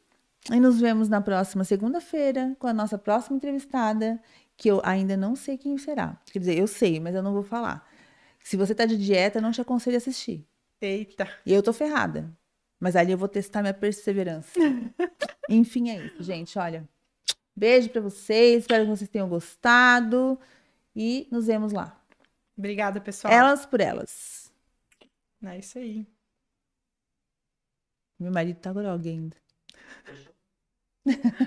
e nos vemos na próxima segunda-feira com a nossa próxima entrevistada, que eu ainda não sei quem será. Quer dizer, eu sei, mas eu não vou falar. Se você tá de dieta, não te aconselho a assistir. Eita. E eu tô ferrada. Mas ali eu vou testar minha perseverança. Enfim, é isso, gente. Olha. Beijo para vocês. Espero que vocês tenham gostado. E nos vemos lá. Obrigada, pessoal. Elas por elas. É isso aí. Meu marido tá grog ainda.